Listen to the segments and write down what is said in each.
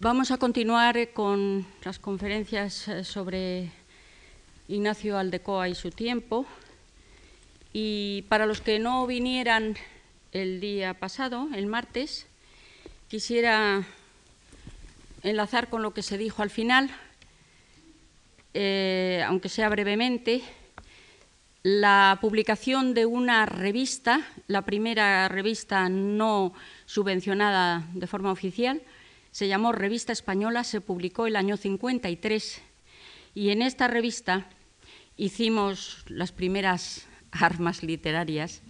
Vamos a continuar eh, con las conferencias eh, sobre Ignacio Aldecoa y su tiempo. Y para los que no vinieran el día pasado, el martes, quisiera enlazar con lo que se dijo al final, eh, aunque sea brevemente, la publicación de una revista, la primera revista no subvencionada de forma oficial, se llamó Revista Española, se publicó el año 53 y en esta revista hicimos las primeras armas literarias,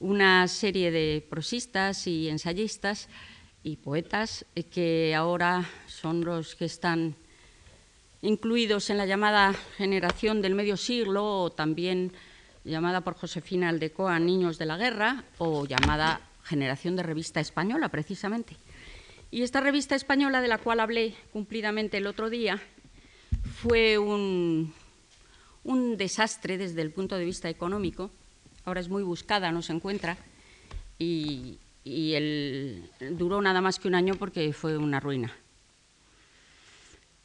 una serie de prosistas y ensayistas y poetas que ahora son los que están incluidos en la llamada generación del medio siglo o también llamada por Josefina Aldecoa Niños de la Guerra o llamada generación de revista española precisamente. Y esta revista española de la cual hablé cumplidamente el otro día fue un, desastre desde el punto de vista económico. Ahora es muy buscada, no se encuentra. Y, y duró nada más que un año porque fue una ruina.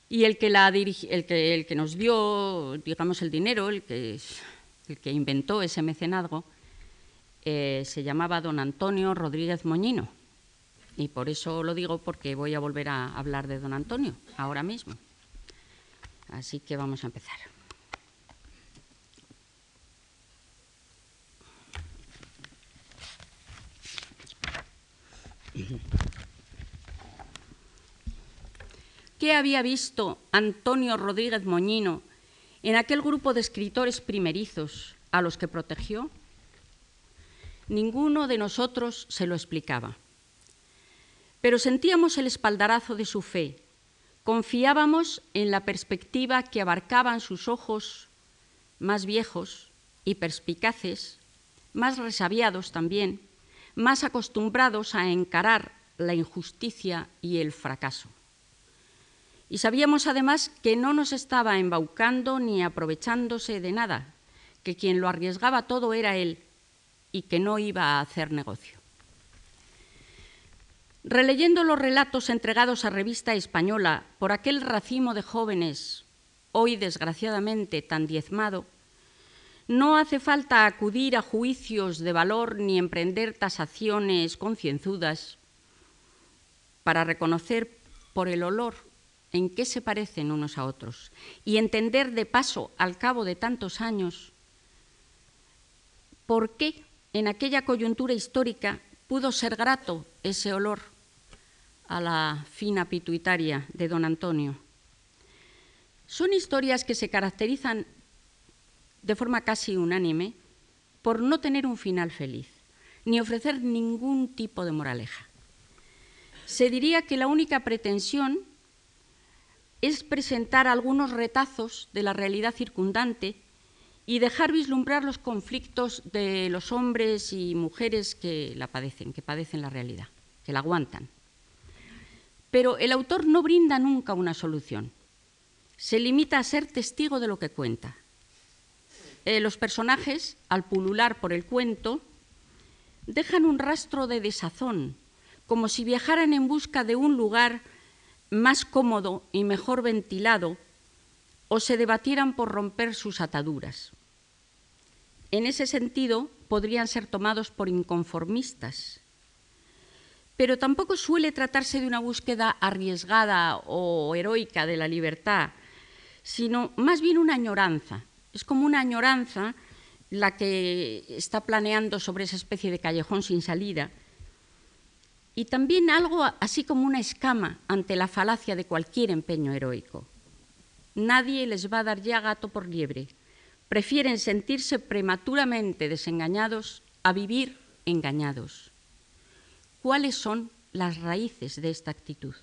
Y el que, la el que, el que nos dio, digamos, el dinero, el que, el que inventó ese mecenazgo, eh, se llamaba don Antonio Rodríguez Moñino. Y por eso lo digo porque voy a volver a hablar de don Antonio ahora mismo. Así que vamos a empezar. ¿Qué había visto Antonio Rodríguez Moñino en aquel grupo de escritores primerizos a los que protegió? Ninguno de nosotros se lo explicaba. Pero sentíamos el espaldarazo de su fe, confiábamos en la perspectiva que abarcaban sus ojos más viejos y perspicaces, más resabiados también, más acostumbrados a encarar la injusticia y el fracaso. Y sabíamos además que no nos estaba embaucando ni aprovechándose de nada, que quien lo arriesgaba todo era él y que no iba a hacer negocio. Releyendo los relatos entregados a Revista Española por aquel racimo de jóvenes, hoy desgraciadamente tan diezmado, no hace falta acudir a juicios de valor ni emprender tasaciones concienzudas para reconocer por el olor en qué se parecen unos a otros y entender de paso, al cabo de tantos años, por qué en aquella coyuntura histórica pudo ser grato ese olor a la fina pituitaria de don Antonio. Son historias que se caracterizan de forma casi unánime por no tener un final feliz, ni ofrecer ningún tipo de moraleja. Se diría que la única pretensión es presentar algunos retazos de la realidad circundante y dejar vislumbrar los conflictos de los hombres y mujeres que la padecen, que padecen la realidad, que la aguantan. Pero el autor no brinda nunca una solución. Se limita a ser testigo de lo que cuenta. Eh, los personajes, al pulular por el cuento, dejan un rastro de desazón, como si viajaran en busca de un lugar más cómodo y mejor ventilado o se debatieran por romper sus ataduras. En ese sentido, podrían ser tomados por inconformistas, pero tampoco suele tratarse de una búsqueda arriesgada o heroica de la libertad, sino más bien una añoranza. Es como una añoranza la que está planeando sobre esa especie de callejón sin salida, y también algo así como una escama ante la falacia de cualquier empeño heroico. Nadie les va a dar ya gato por liebre. Prefieren sentirse prematuramente desengañados a vivir engañados. ¿Cuáles son las raíces de esta actitud?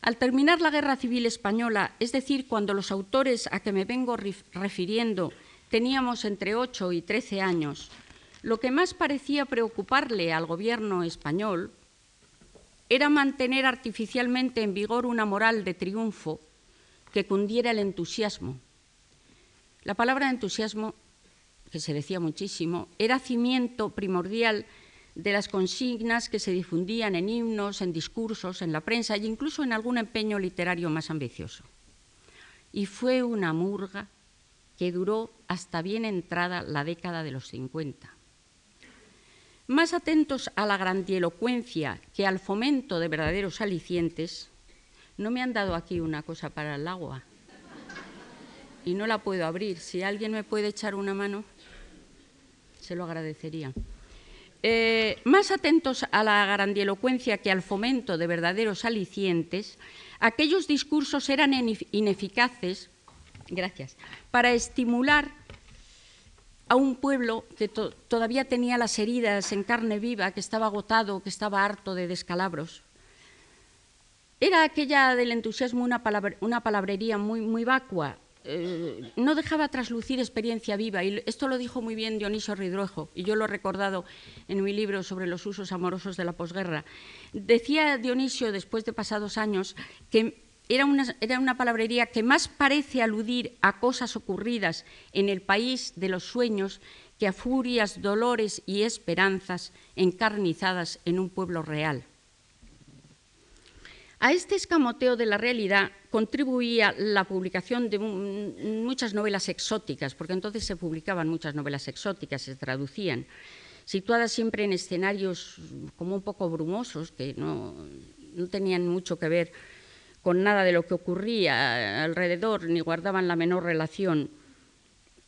Al terminar la Guerra Civil Española, es decir, cuando los autores a que me vengo refiriendo teníamos entre 8 y 13 años, lo que más parecía preocuparle al gobierno español era mantener artificialmente en vigor una moral de triunfo que cundiera el entusiasmo. La palabra entusiasmo, que se decía muchísimo, era cimiento primordial de las consignas que se difundían en himnos, en discursos, en la prensa e incluso en algún empeño literario más ambicioso. Y fue una murga que duró hasta bien entrada la década de los 50. Más atentos a la grandielocuencia que al fomento de verdaderos alicientes, no me han dado aquí una cosa para el agua y no la puedo abrir. Si alguien me puede echar una mano, se lo agradecería. Eh, más atentos a la grandielocuencia que al fomento de verdaderos alicientes, aquellos discursos eran ineficaces gracias, para estimular a un pueblo que todavía tenía las heridas en carne viva, que estaba agotado, que estaba harto de descalabros. Era aquella del entusiasmo una, palabrería muy vacua, eh, no dejaba traslucir experiencia viva, y esto lo dijo muy bien Dionisio Ridruejo, y yo lo he recordado en mi libro sobre los usos amorosos de la posguerra. Decía Dionisio, después de pasados años, que era una, era una palabrería que más parece aludir a cosas ocurridas en el país de los sueños que a furias, dolores y esperanzas encarnizadas en un pueblo real. A este escamoteo de la realidad contribuía la publicación de muchas novelas exóticas, porque entonces se publicaban muchas novelas exóticas, se traducían, situadas siempre en escenarios como un poco brumosos, que no, tenían mucho que ver con nada de lo que ocurría alrededor, ni guardaban la menor relación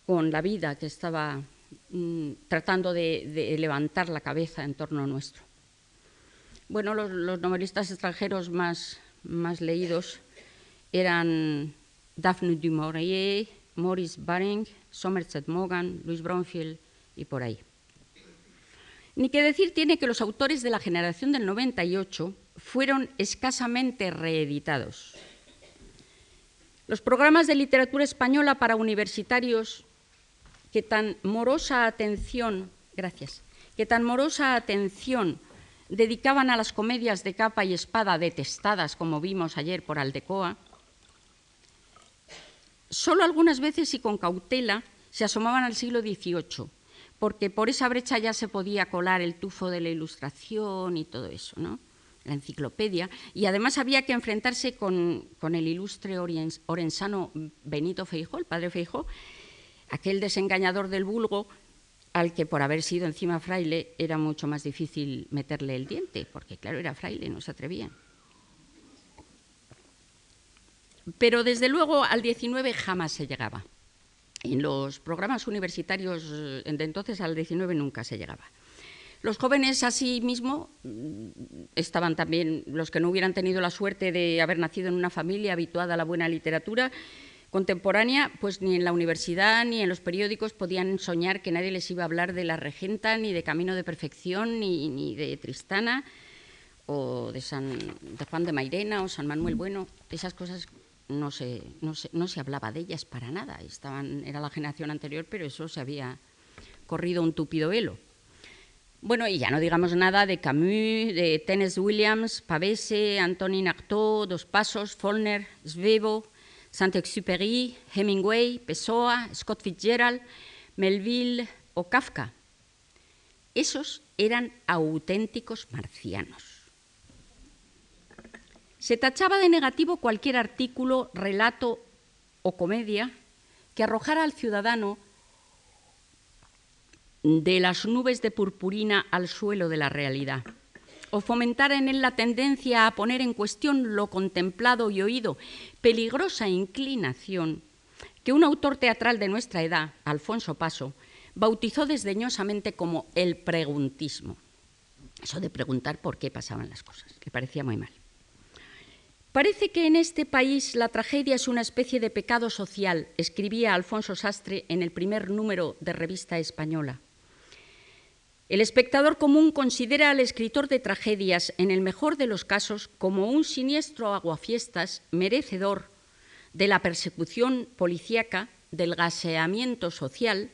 con la vida que estaba mm, tratando de levantar la cabeza en torno nuestro. Bueno, los, novelistas extranjeros más, leídos eran Daphne du Maurier, Maurice Baring, Somerset Maugham, Louis Bromfield y por ahí. Ni que decir tiene que los autores de la generación del 98 fueron escasamente reeditados. Los programas de literatura española para universitarios que tan morosa atención, gracias, que tan morosa atención dedicaban a las comedias de capa y espada detestadas, como vimos ayer por Aldecoa, solo algunas veces y con cautela se asomaban al siglo XVIII, porque por esa brecha ya se podía colar el tufo de la ilustración y todo eso, ¿no? la enciclopedia, y además había que enfrentarse con, el ilustre orensano Benito Feijó, el padre Feijó, aquel desengañador del vulgo al que por haber sido encima fraile era mucho más difícil meterle el diente, porque claro, era fraile, no se atrevía. Pero desde luego al 19 jamás se llegaba. En los programas universitarios de entonces al 19 nunca se llegaba. Los jóvenes asimismo mm, estaban también, los que no hubieran tenido la suerte de haber nacido en una familia habituada a la buena literatura, contemporánea, pues ni en la universidad ni en los periódicos podían soñar que nadie les iba a hablar de la regenta, ni de Camino de Perfección, ni, de Tristana, o de, San, de Juan de Mairena o San Manuel Bueno. Esas cosas no se, no se, hablaba de ellas para nada. Estaban, era la generación anterior, pero eso se había corrido un tupido velo. Bueno, y ya no digamos nada de Camus, de Tennessee Williams, Pavese, Antonin Artaud, Dos Pasos, Follner, Svevo, Saint-Exupéry, Hemingway, Pessoa, Scott Fitzgerald, Melville o Kafka. Esos eran auténticos marcianos. Se tachaba de negativo cualquier artículo, relato o comedia que arrojara al ciudadano de las nubes de purpurina al suelo de la realidad o fomentar en él la tendencia a poner en cuestión lo contemplado y oído, peligrosa inclinación que un autor teatral de nuestra edad, Alfonso Paso, bautizó desdeñosamente como el preguntismo. Eso de preguntar por qué pasaban las cosas, le parecía muy mal. Parece que en este país la tragedia es una especie de pecado social, escribía Alfonso Sastre en el primer número de Revista Española. El espectador común considera al escritor de tragedias, en el mejor de los casos, como un siniestro aguafiestas merecedor de la persecución policíaca, del gaseamiento social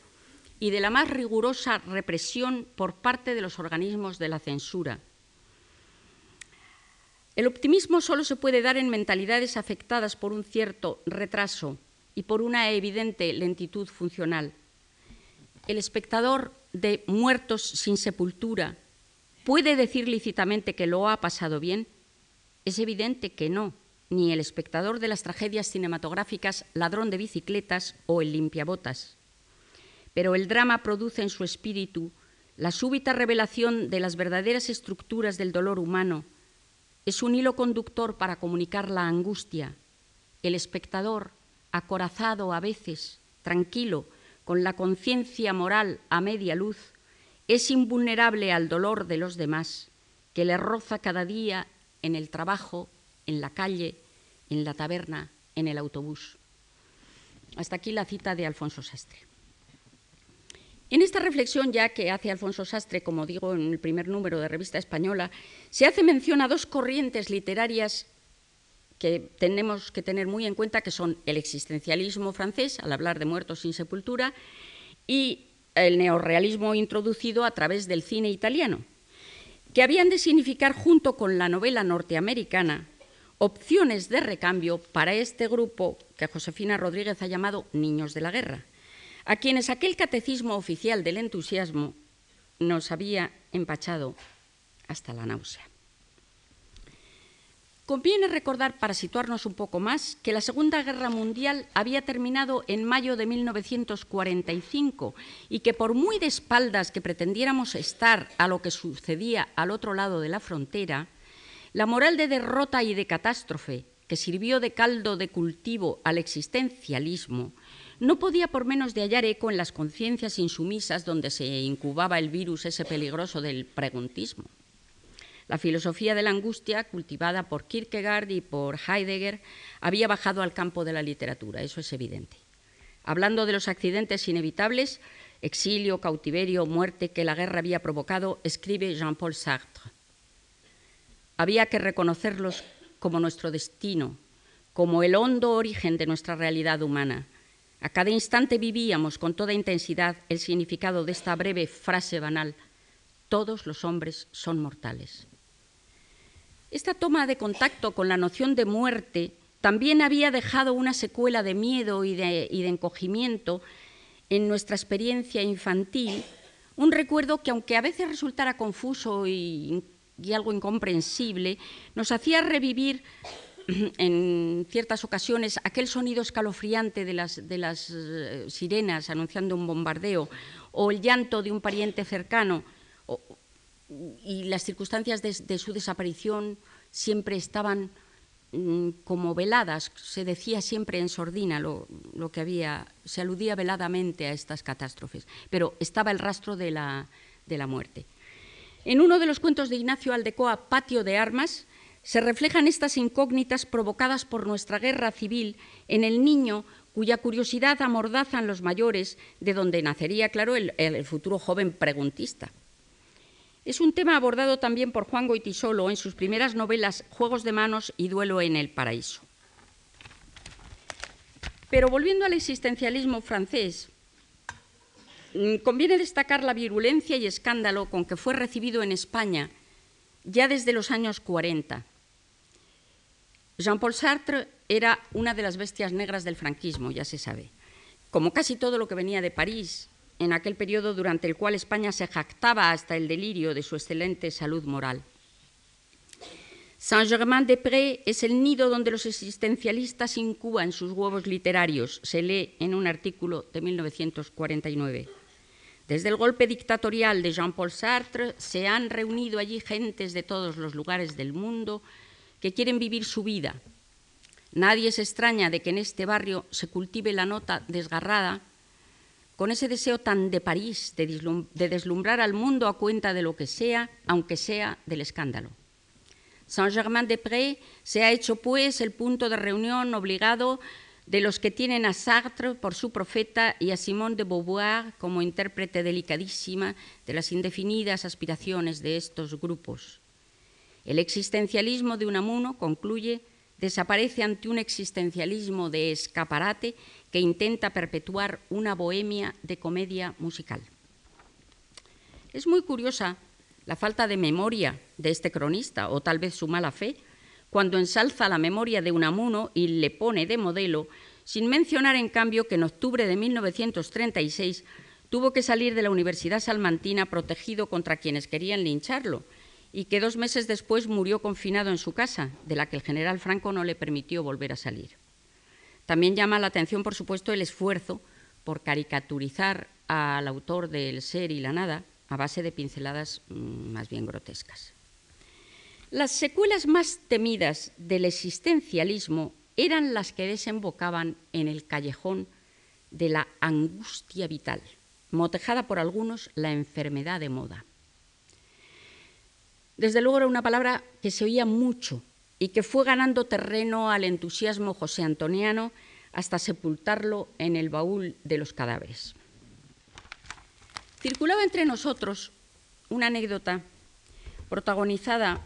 y de la más rigurosa represión por parte de los organismos de la censura. El optimismo solo se puede dar en mentalidades afectadas por un cierto retraso y por una evidente lentitud funcional. El espectador de muertos sin sepultura ¿Puede decir lícitamente que lo ha pasado bien? Es evidente que no, ni el espectador de las tragedias cinematográficas Ladrón de bicicletas o El limpiabotas. Pero el drama produce en su espíritu la súbita revelación de las verdaderas estructuras del dolor humano. Es un hilo conductor para comunicar la angustia. El espectador, acorazado a veces, tranquilo, con la conciencia moral a media luz, es invulnerable al dolor de los demás, que le roza cada día en el trabajo, en la calle, en la taberna, en el autobús. Hasta aquí la cita de Alfonso Sastre. En esta reflexión, ya que hace Alfonso Sastre, como digo en el primer número de Revista Española, se hace mención a dos corrientes literarias que tenemos que tener muy en cuenta, que son el existencialismo francés, al hablar de muertos sin sepultura, y el neorrealismo introducido a través del cine italiano, que habían de significar, junto con la novela norteamericana, opciones de recambio para este grupo que Josefina Rodríguez ha llamado niños de la guerra, a quienes aquel catecismo oficial del entusiasmo nos había empachado hasta la náusea. Conviene recordar, para situarnos un poco más, que la Segunda Guerra Mundial había terminado en mayo de 1945 y que por muy de espaldas que pretendiéramos estar a lo que sucedía al otro lado de la frontera, la moral de derrota y de catástrofe que sirvió de caldo de cultivo al existencialismo no podía por menos de hallar eco en las conciencias insumisas donde se incubaba el virus ese peligroso del preguntismo. La filosofía de la angustia, cultivada por Kierkegaard y por Heidegger, había bajado al campo de la literatura, eso es evidente. Hablando de los accidentes inevitables, exilio, cautiverio, muerte que la guerra había provocado, escribe Jean-Paul Sartre. Había que reconocerlos como nuestro destino, como el hondo origen de nuestra realidad humana. A cada instante vivíamos con toda intensidad el significado de esta breve frase banal, todos los hombres son mortales. Esta toma de contacto con la noción de muerte también había dejado una secuela de miedo y de, encogimiento en nuestra experiencia infantil, un recuerdo que aunque a veces resultara confuso y, algo incomprensible, nos hacía revivir en ciertas ocasiones aquel sonido escalofriante de las, eh, sirenas anunciando un bombardeo o el llanto de un pariente cercano y las circunstancias de, su desaparición siempre estaban mm, como veladas, se decía siempre en sordina lo, que había, se aludía veladamente a estas catástrofes, pero estaba el rastro de la, de la muerte. En uno de los cuentos de Ignacio Aldecoa, Patio de Armas, se reflejan estas incógnitas provocadas por nuestra guerra civil en el niño cuya curiosidad amordazan los mayores, de donde nacería, claro, el futuro joven preguntista. Es un tema abordado también por Juan Goitisolo en sus primeras novelas Juegos de Manos y Duelo en el Paraíso. Pero volviendo al existencialismo francés, mm, conviene destacar la virulencia y escándalo con que fue recibido en España ya desde los años 40. Jean-Paul Sartre era una de las bestias negras del franquismo, ya se sabe. Como casi todo lo que venía de París en aquel periodo durante el cual España se jactaba hasta el delirio de su excelente salud moral. Saint-Germain-des-Prés es el nido donde los existencialistas incuban sus huevos literarios, se lee en un artículo de 1949. Desde el golpe dictatorial de Jean-Paul Sartre se han reunido allí gentes de todos los lugares del mundo que quieren vivir su vida. Nadie se extraña de que en este barrio se cultive la nota desgarrada con ese deseo tan de París de, deslumbrar al mundo a cuenta de lo que sea, aunque sea del escándalo. Saint-Germain-des-Prés se ha hecho pues el punto de reunión obligado de los que tienen a Sartre por su profeta y a Simone de Beauvoir como intérprete delicadísima de las indefinidas aspiraciones de estos grupos. El existencialismo de Unamuno, concluye, desaparece ante un existencialismo de escaparate que intenta perpetuar una bohemia de comedia musical. Es muy curiosa la falta de memoria de este cronista, o tal vez su mala fe, cuando ensalza la memoria de Unamuno y le pone de modelo, sin mencionar en cambio que en octubre de 1936 tuvo que salir de la Universidad Salmantina protegido contra quienes querían lincharlo y que dos meses después murió confinado en su casa, de la que el general Franco no le permitió volver a salir. También llama la atención, por supuesto, el esfuerzo por caricaturizar al autor del ser y la nada a base de pinceladas mm, más bien grotescas. Las secuelas más temidas del existencialismo eran las que desembocaban en el callejón de la angustia vital, motejada por algunos la enfermedad de moda. Desde luego era una palabra que se oía mucho y que fue ganando terreno al entusiasmo josé antoniano hasta sepultarlo en el baúl de los cadáveres. Circulaba entre nosotros una anécdota protagonizada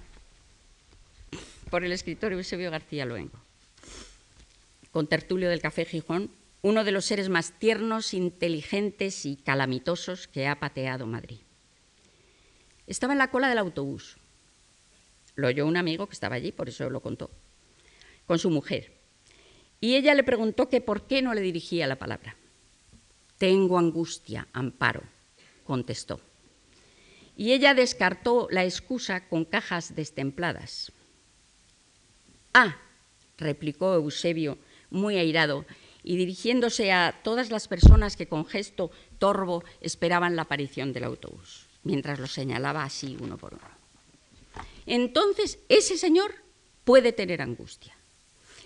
por el escritor Eusebio García Luengo, con Tertulio del Café Gijón, uno de los seres más tiernos, inteligentes y calamitosos que ha pateado Madrid. Estaba en la cola del autobús. Lo oyó un amigo que estaba allí, por eso lo contó, con su mujer. Y ella le preguntó que por qué no le dirigía la palabra. Tengo angustia, amparo, contestó. Y ella descartó la excusa con cajas destempladas. Ah, replicó Eusebio, muy airado, y dirigiéndose a todas las personas que con gesto torvo esperaban la aparición del autobús, mientras lo señalaba así uno por uno. Entonces, ese señor puede tener angustia.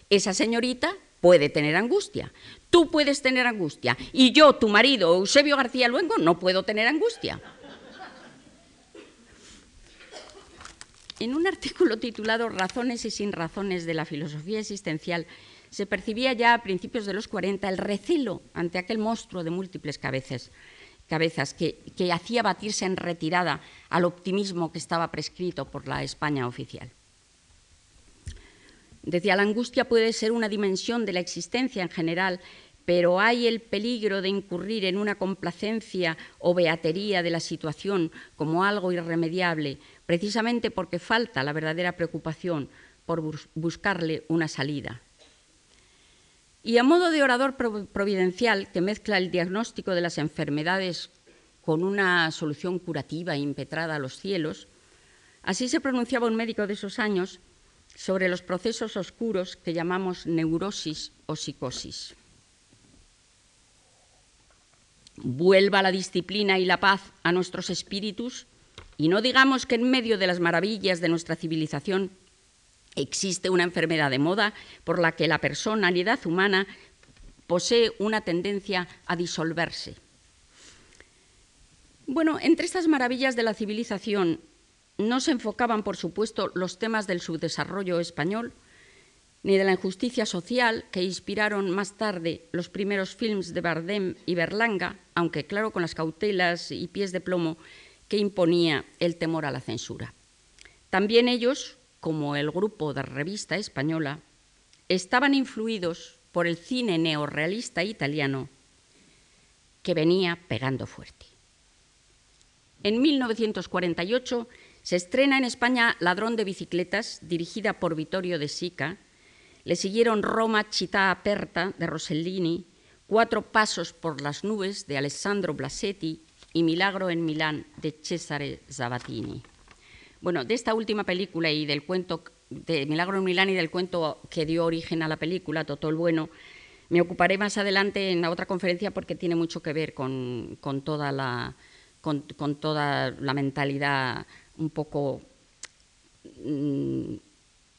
Esa señorita puede tener angustia. Tú puedes tener angustia. Y yo, tu marido, Eusebio García Luengo, no puedo tener angustia. En un artículo titulado Razones y sin razones de la filosofía existencial, se percibía ya a principios de los 40 el recelo ante aquel monstruo de múltiples cabezas, cabezas que, que hacía batirse en retirada al optimismo que estaba prescrito por la España oficial. Decía, la angustia puede ser una dimensión de la existencia en general, pero hay el peligro de incurrir en una complacencia o beatería de la situación como algo irremediable, precisamente porque falta la verdadera preocupación por buscarle una salida. Y a modo de orador providencial que mezcla el diagnóstico de las enfermedades con una solución curativa impetrada a los cielos, así se pronunciaba un médico de esos años sobre los procesos oscuros que llamamos neurosis o psicosis. Vuelva la disciplina y la paz a nuestros espíritus y no digamos que en medio de las maravillas de nuestra civilización existe una enfermedad de moda por la que la personalidad humana posee una tendencia a disolverse. Bueno, entre estas maravillas de la civilización no se enfocaban, por supuesto, los temas del subdesarrollo español, ni de la injusticia social que inspiraron más tarde los primeros films de Bardem y Berlanga, aunque claro con las cautelas y pies de plomo que imponía el temor a la censura. También ellos, como el grupo de revista española, estaban influidos por el cine neorrealista italiano que venía pegando fuerte. En 1948 se estrena en España Ladrón de bicicletas, dirigida por Vittorio de Sica. Le siguieron Roma città aperta de Rossellini, Cuatro pasos por las nubes de Alessandro Blasetti y Milagro en Milán de Cesare Zavattini. Bueno, de esta última película y del cuento de Milagro en Milán y del cuento que dio origen a la película, Totó el Bueno, me ocuparé más adelante en la otra conferencia porque tiene mucho que ver con, toda, la, con toda la mentalidad un poco mm,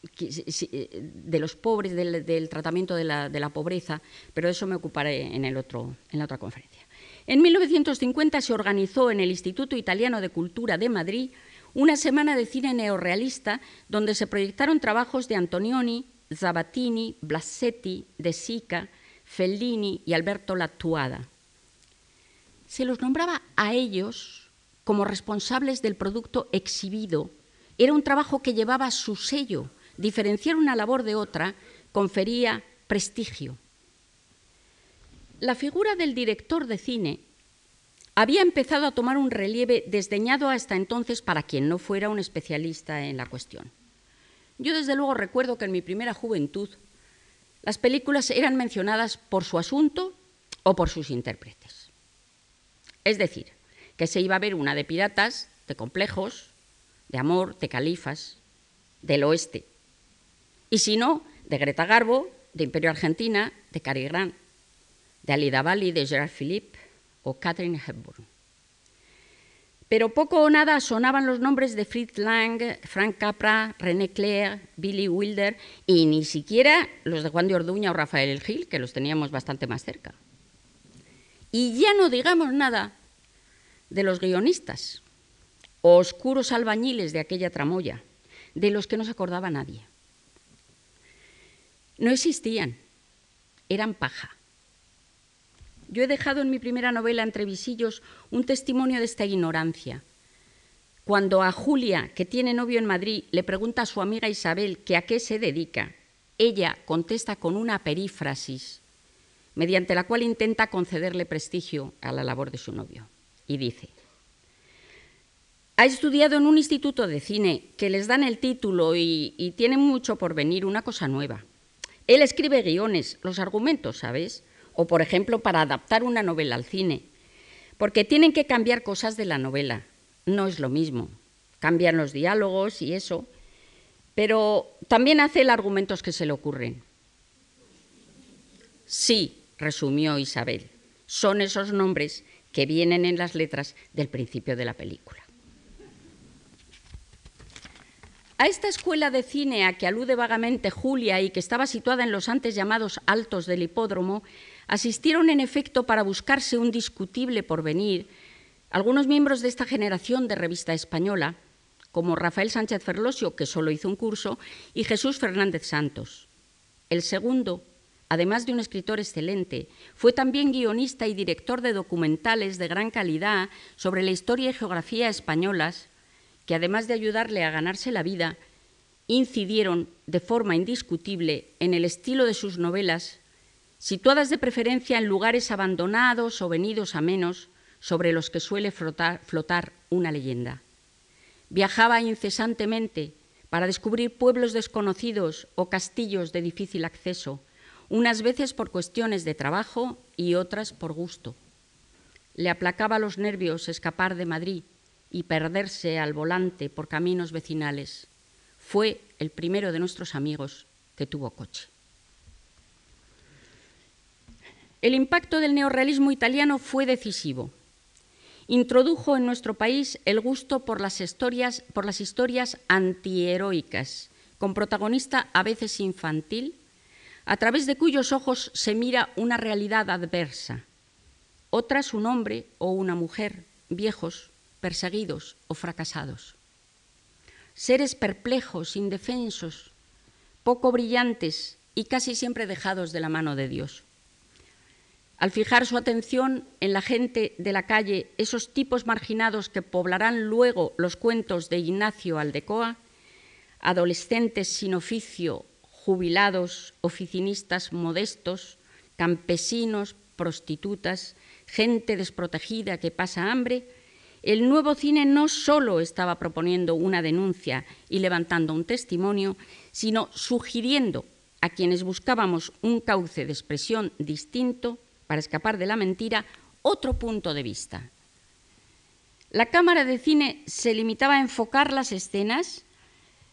de los pobres, del, tratamiento de la, pobreza, pero de eso me ocuparé en, el otro, en la otra conferencia. En 1950 se organizó en el Instituto Italiano de Cultura de Madrid una semana de cine neorrealista donde se proyectaron trabajos de Antonioni, Zabatini, Blasetti, De Sica, Fellini y Alberto Lattuada. Se los nombraba a ellos como responsables del producto exhibido. Era un trabajo que llevaba su sello. Diferenciar una labor de otra confería prestigio. La figura del director de cine había empezado a tomar un relieve desdeñado hasta entonces para quien no fuera un especialista en la cuestión. Yo desde luego recuerdo que en mi primera juventud las películas eran mencionadas por su asunto o por sus intérpretes. Es decir, que se iba a ver una de piratas, de complejos, de amor, de califas, del oeste. Y si no, de Greta Garbo, de Imperio Argentina, de Cary Grant, de Alida Bali, de Gerard Philippe o Catherine Hepburn. Pero poco o nada sonaban los nombres de Fritz Lang, Frank Capra, René Clair, Billy Wilder y ni siquiera los de Juan de Orduña o Rafael El Gil, que los teníamos bastante más cerca. Y ya no digamos nada de los guionistas, oscuros albañiles de aquella tramoya, de los que no se acordaba nadie. No existían, eran paja. Yo he dejado en mi primera novela, Entre visillos, un testimonio de esta ignorancia. Cuando a Julia, que tiene novio en Madrid, le pregunta a su amiga Isabel que a qué se dedica, ella contesta con una perífrasis, mediante la cual intenta concederle prestigio a la labor de su novio. Y dice, ha estudiado en un instituto de cine que les dan el título y, y tiene mucho por venir, una cosa nueva. Él escribe guiones, los argumentos, ¿sabes? O por ejemplo para adaptar una novela al cine, porque tienen que cambiar cosas de la novela, no es lo mismo, cambian los diálogos y eso, pero también hace el argumentos que se le ocurren. Sí, resumió Isabel, son esos nombres que vienen en las letras del principio de la película. A esta escuela de cine a que alude vagamente Julia y que estaba situada en los antes llamados Altos del Hipódromo, asistieron en efecto para buscarse un discutible porvenir algunos miembros de esta generación de revista española, como Rafael Sánchez Ferlosio, que solo hizo un curso, y Jesús Fernández Santos. El segundo, además de un escritor excelente, fue también guionista y director de documentales de gran calidad sobre la historia y geografía españolas, que además de ayudarle a ganarse la vida, incidieron de forma indiscutible en el estilo de sus novelas situadas de preferencia en lugares abandonados o venidos a menos sobre los que suele flotar, una leyenda. Viajaba incesantemente para descubrir pueblos desconocidos o castillos de difícil acceso, unas veces por cuestiones de trabajo y otras por gusto. Le aplacaba los nervios escapar de Madrid y perderse al volante por caminos vecinales. Fue el primero de nuestros amigos que tuvo coche. El impacto del neorrealismo italiano fue decisivo. Introdujo en nuestro país el gusto por las historias, por las historias antiheroicas, con protagonista a veces infantil, a través de cuyos ojos se mira una realidad adversa, otras un hombre o una mujer, viejos, perseguidos o fracasados. Seres perplejos, indefensos, poco brillantes y casi siempre dejados de la mano de Dios al fijar su atención en la gente de la calle, esos tipos marginados que poblarán luego los cuentos de Ignacio Aldecoa, adolescentes sin oficio, jubilados, oficinistas modestos, campesinos, prostitutas, gente desprotegida que pasa hambre, el nuevo cine no solo estaba proponiendo una denuncia y levantando un testimonio, sino sugiriendo a quienes buscábamos un cauce de expresión distinto para escapar de la mentira, otro punto de vista. La cámara de cine se limitaba a enfocar las escenas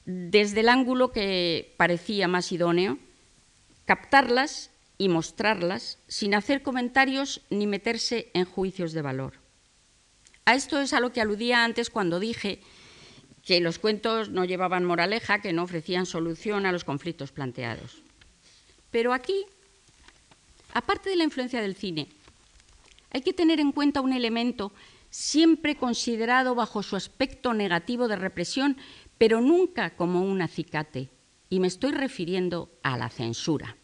desde el ángulo que parecía más idóneo, captarlas y mostrarlas sin hacer comentarios ni meterse en juicios de valor. A esto es a lo que aludía antes cuando dije que los cuentos no llevaban moraleja, que no ofrecían solución a los conflictos planteados. Pero aquí Aparte de la influencia del cine, hay que tener en cuenta un elemento siempre considerado bajo su aspecto negativo de represión, pero nunca como un acicate, y me estoy refiriendo a la censura.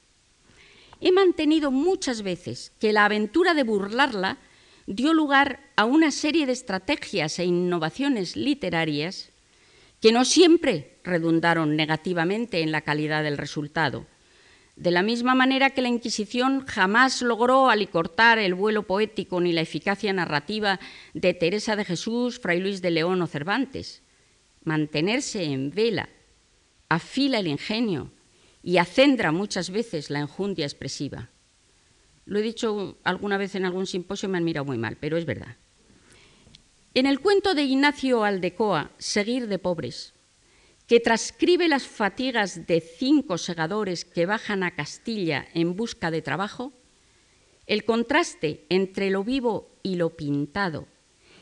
He mantenido muchas veces que la aventura de burlarla dio lugar a una serie de estrategias e innovaciones literarias que no siempre redundaron negativamente en la calidad del resultado, de la misma manera que la Inquisición jamás logró alicortar el vuelo poético ni la eficacia narrativa de Teresa de Jesús, Fray Luis de León o Cervantes. Mantenerse en vela afila el ingenio y acendra muchas veces la enjundia expresiva. Lo he dicho alguna vez en algún simposio y me han mirado muy mal, pero es verdad. En el cuento de Ignacio Aldecoa, Seguir de pobres, que transcribe las fatigas de cinco segadores que bajan a Castilla en busca de trabajo, el contraste entre lo vivo y lo pintado,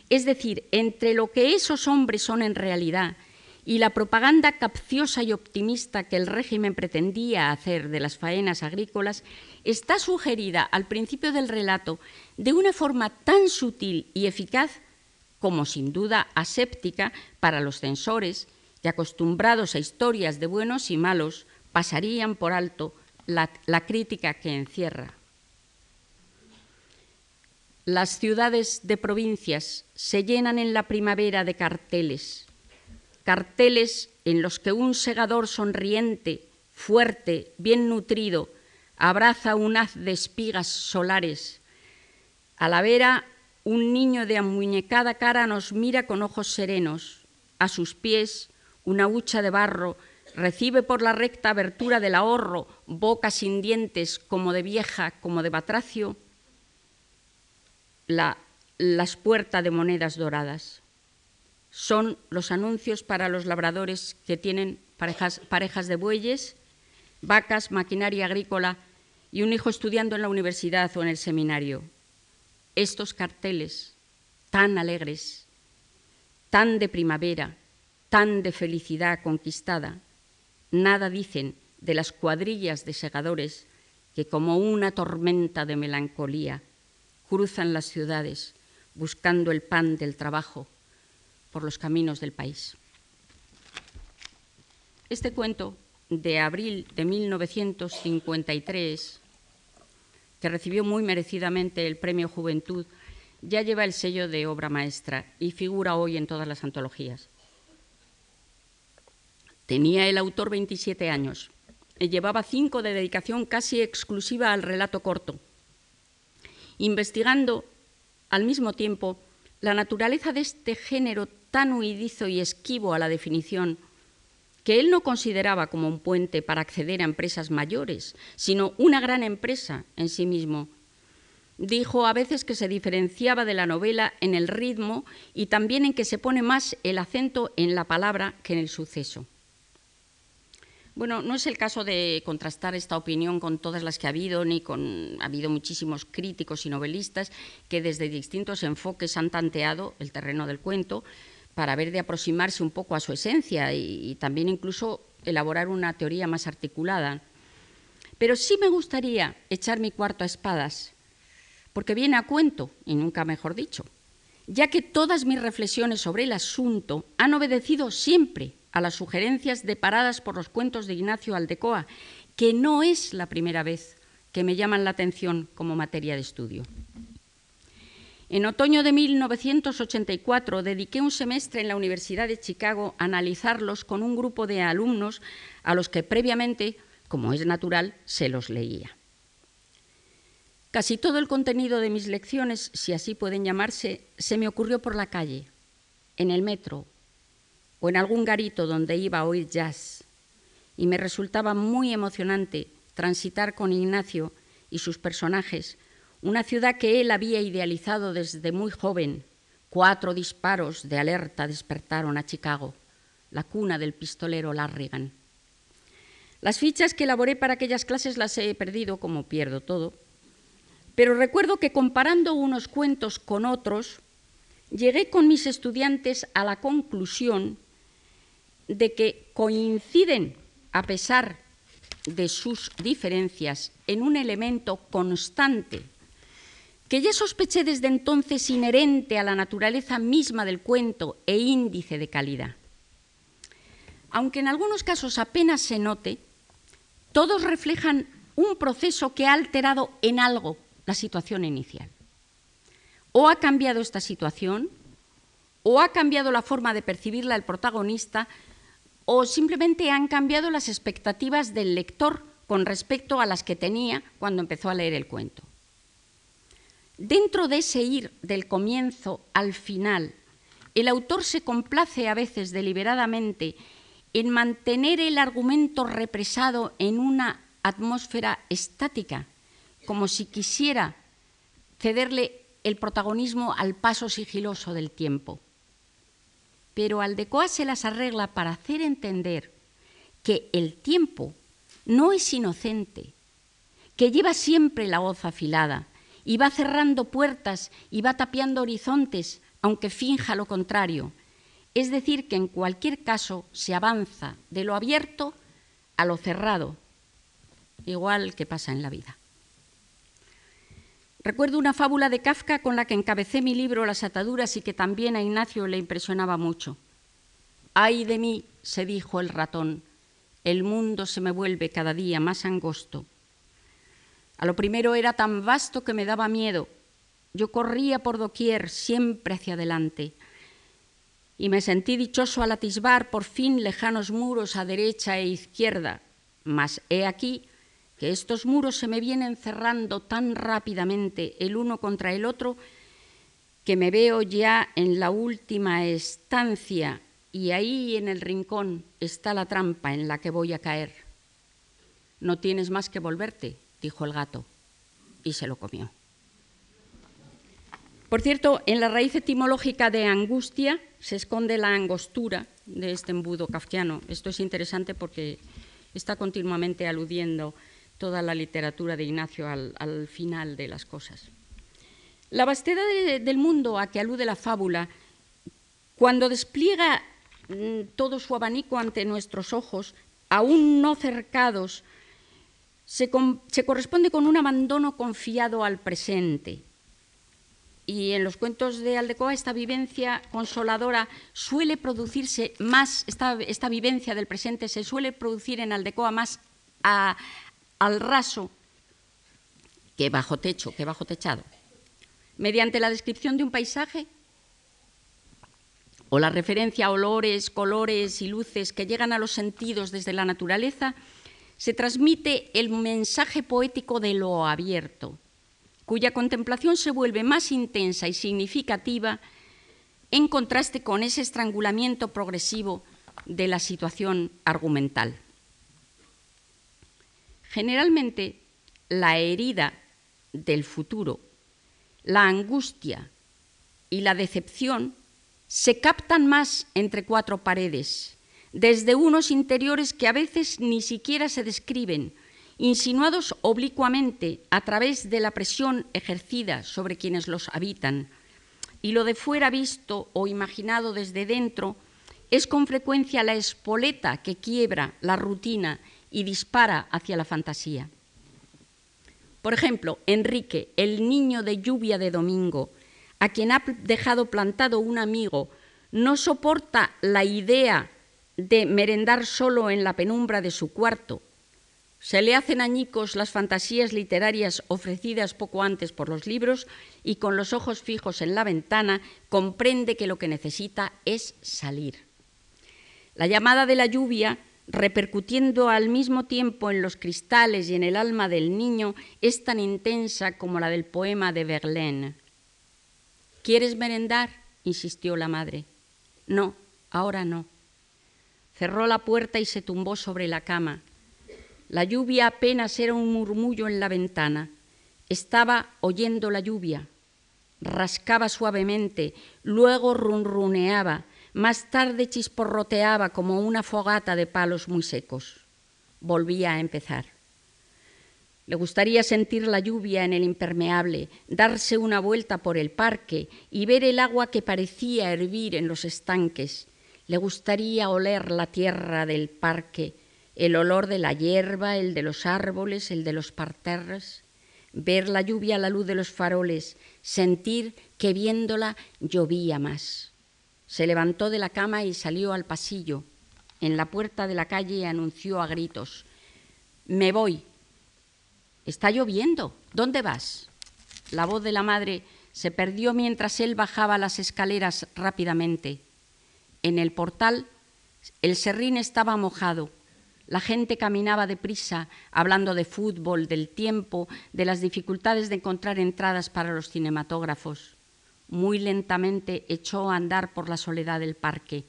es decir, entre lo que esos hombres son en realidad y la propaganda capciosa y optimista que el régimen pretendía hacer de las faenas agrícolas, está sugerida al principio del relato de una forma tan sutil y eficaz como sin duda aséptica para los censores que acostumbrados a historias de buenos y malos pasarían por alto la, la crítica que encierra. Las ciudades de provincias se llenan en la primavera de carteles, carteles en los que un segador sonriente, fuerte, bien nutrido, abraza un haz de espigas solares. A la vera, un niño de amuñecada cara nos mira con ojos serenos. A sus pies, una hucha de barro recibe por la recta abertura del ahorro, boca sin dientes como de vieja, como de batracio, la, las puertas de monedas doradas. Son los anuncios para los labradores que tienen parejas, parejas de bueyes, vacas, maquinaria agrícola y un hijo estudiando en la universidad o en el seminario. Estos carteles tan alegres, tan de primavera, tan de felicidad conquistada, nada dicen de las cuadrillas de segadores que como una tormenta de melancolía cruzan las ciudades buscando el pan del trabajo por los caminos del país. Este cuento de abril de 1953, que recibió muy merecidamente el Premio Juventud, ya lleva el sello de obra maestra y figura hoy en todas las antologías. Tenía el autor 27 años llevaba cinco de dedicación casi exclusiva al relato corto investigando al mismo tiempo la naturaleza de este género tan huidizo y esquivo a la definición, que él no consideraba como un puente para acceder a empresas mayores, sino una gran empresa en sí mismo. Dijo a veces que se diferenciaba de la novela en el ritmo y también en que se pone más el acento en la palabra que en el suceso. Bueno, no es el caso de contrastar esta opinión con todas las que ha habido, ni con. Ha habido muchísimos críticos y novelistas que desde distintos enfoques han tanteado el terreno del cuento para ver de aproximarse un poco a su esencia y, también incluso elaborar una teoría más articulada. Pero sí me gustaría echar mi cuarto a espadas, porque viene a cuento, y nunca mejor dicho, ya que todas mis reflexiones sobre el asunto han obedecido siempre a las sugerencias deparadas por los cuentos de Ignacio Aldecoa, que no es la primera vez que me llaman la atención como materia de estudio. En otoño de 1984 dediqué un semestre en la Universidad de Chicago a analizarlos con un grupo de alumnos a los que previamente, como es natural, se los leía. Casi todo el contenido de mis lecciones, si así pueden llamarse, se me ocurrió por la calle, en el metro o en algún garito donde iba a oír jazz. Y me resultaba muy emocionante transitar con Ignacio y sus personajes una ciudad que él había idealizado desde muy joven. Cuatro disparos de alerta despertaron a Chicago, la cuna del pistolero Larrigan. Las fichas que elaboré para aquellas clases las he perdido, como pierdo todo, pero recuerdo que comparando unos cuentos con otros, llegué con mis estudiantes a la conclusión de que coinciden, a pesar de sus diferencias, en un elemento constante que ya sospeché desde entonces inherente a la naturaleza misma del cuento e índice de calidad. Aunque en algunos casos apenas se note, todos reflejan un proceso que ha alterado en algo la situación inicial. O ha cambiado esta situación, o ha cambiado la forma de percibirla el protagonista, o simplemente han cambiado las expectativas del lector con respecto a las que tenía cuando empezó a leer el cuento. Dentro de ese ir del comienzo al final, el autor se complace a veces deliberadamente en mantener el argumento represado en una atmósfera estática, como si quisiera cederle el protagonismo al paso sigiloso del tiempo. Pero Aldecoa se las arregla para hacer entender que el tiempo no es inocente, que lleva siempre la hoz afilada y va cerrando puertas y va tapiando horizontes, aunque finja lo contrario. Es decir, que en cualquier caso se avanza de lo abierto a lo cerrado, igual que pasa en la vida. Recuerdo una fábula de Kafka con la que encabecé mi libro Las ataduras y que también a Ignacio le impresionaba mucho. Ay de mí, se dijo el ratón, el mundo se me vuelve cada día más angosto. A lo primero era tan vasto que me daba miedo. Yo corría por doquier, siempre hacia adelante. Y me sentí dichoso al atisbar por fin lejanos muros a derecha e izquierda. Mas he aquí que estos muros se me vienen cerrando tan rápidamente el uno contra el otro que me veo ya en la última estancia y ahí en el rincón está la trampa en la que voy a caer. No tienes más que volverte, dijo el gato, y se lo comió. Por cierto, en la raíz etimológica de angustia se esconde la angostura de este embudo kafkiano. Esto es interesante porque está continuamente aludiendo toda la literatura de Ignacio al, final de las cosas. La vastedad del mundo a que alude la fábula, cuando despliega mm, todo su abanico ante nuestros ojos, aún no cercados, se, corresponde con un abandono confiado al presente. Y en los cuentos de Aldecoa esta vivencia consoladora suele producirse más, esta, esta vivencia del presente se suele producir en Aldecoa más a, al raso que bajo techo, que bajo techado. Mediante la descripción de un paisaje o la referencia a olores, colores y luces que llegan a los sentidos desde la naturaleza, se transmite el mensaje poético de lo abierto, cuya contemplación se vuelve más intensa y significativa en contraste con ese estrangulamiento progresivo de la situación argumental. Generalmente, la herida del futuro, la angustia y la decepción se captan más entre cuatro paredes, desde unos interiores que a veces ni siquiera se describen, insinuados oblicuamente a través de la presión ejercida sobre quienes los habitan, y lo de fuera visto o imaginado desde dentro es con frecuencia la espoleta que quiebra la rutina y dispara hacia la fantasía. Por ejemplo, Enrique, el niño de lluvia de domingo, a quien ha dejado plantado un amigo, no soporta la idea de merendar solo en la penumbra de su cuarto. Se le hacen añicos las fantasías literarias ofrecidas poco antes por los libros y con los ojos fijos en la ventana comprende que lo que necesita es salir. La llamada de la lluvia repercutiendo al mismo tiempo en los cristales y en el alma del niño, es tan intensa como la del poema de Verlaine. ¿Quieres merendar? insistió la madre. No, ahora no. Cerró la puerta y se tumbó sobre la cama. La lluvia apenas era un murmullo en la ventana. Estaba oyendo la lluvia. Rascaba suavemente, luego runruneaba, más tarde chisporroteaba como una fogata de palos muy secos. Volvía a empezar. Le gustaría sentir la lluvia en el impermeable, darse una vuelta por el parque y ver el agua que parecía hervir en los estanques. Le gustaría oler la tierra del parque, el olor de la hierba, el de los árboles, el de los parterres, ver la lluvia a la luz de los faroles, sentir que viéndola llovía más. Se levantó de la cama y salió al pasillo. En la puerta de la calle anunció a gritos, Me voy. Está lloviendo. ¿Dónde vas? La voz de la madre se perdió mientras él bajaba las escaleras rápidamente. En el portal el serrín estaba mojado. La gente caminaba deprisa, hablando de fútbol, del tiempo, de las dificultades de encontrar entradas para los cinematógrafos muy lentamente echó a andar por la soledad del parque.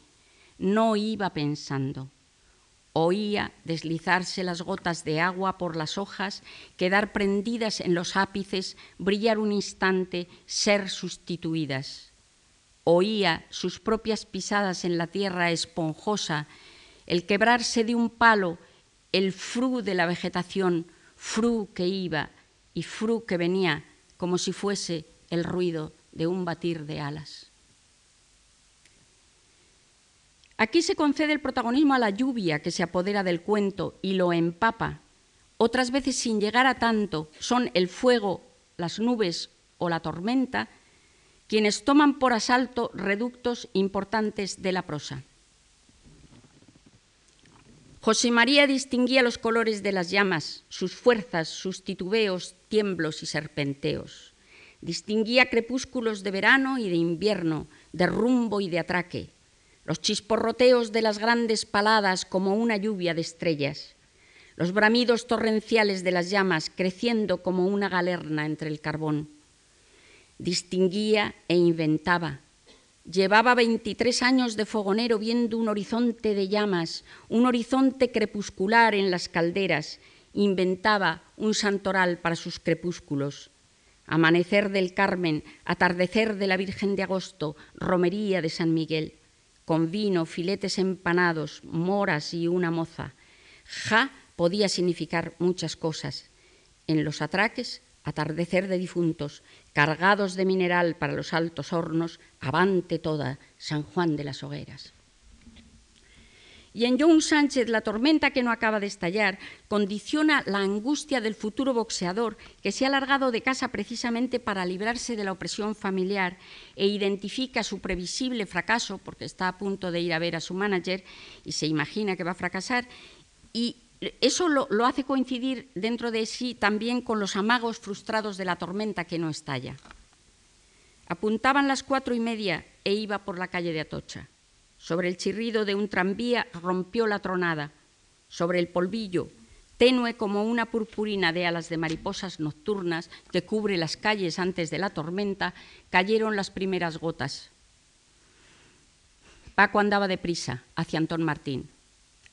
No iba pensando. Oía deslizarse las gotas de agua por las hojas, quedar prendidas en los ápices, brillar un instante, ser sustituidas. Oía sus propias pisadas en la tierra esponjosa, el quebrarse de un palo, el fru de la vegetación, fru que iba y fru que venía, como si fuese el ruido de un batir de alas. Aquí se concede el protagonismo a la lluvia que se apodera del cuento y lo empapa. Otras veces, sin llegar a tanto, son el fuego, las nubes o la tormenta quienes toman por asalto reductos importantes de la prosa. José María distinguía los colores de las llamas, sus fuerzas, sus titubeos, tiemblos y serpenteos. Distinguía crepúsculos de verano y de invierno, de rumbo y de atraque los chisporroteos de las grandes paladas como una lluvia de estrellas, los bramidos torrenciales de las llamas creciendo como una galerna entre el carbón. Distinguía e inventaba. Llevaba 23 años de fogonero viendo un horizonte de llamas, un horizonte crepuscular en las calderas. Inventaba un santoral para sus crepúsculos. Amanecer del Carmen, atardecer de la Virgen de Agosto, romería de San Miguel con vino, filetes empanados, moras y una moza. Ja podía significar muchas cosas. En los atraques, atardecer de difuntos, cargados de mineral para los altos hornos, avante toda San Juan de las Hogueras. Y en John Sánchez, la tormenta que no acaba de estallar condiciona la angustia del futuro boxeador que se ha largado de casa precisamente para librarse de la opresión familiar e identifica su previsible fracaso, porque está a punto de ir a ver a su manager y se imagina que va a fracasar, y eso lo, lo hace coincidir dentro de sí también con los amagos frustrados de la tormenta que no estalla. Apuntaban las cuatro y media e iba por la calle de Atocha. Sobre el chirrido de un tranvía rompió la tronada. Sobre el polvillo, tenue como una purpurina de alas de mariposas nocturnas que cubre las calles antes de la tormenta, cayeron las primeras gotas. Paco andaba deprisa hacia Antón Martín.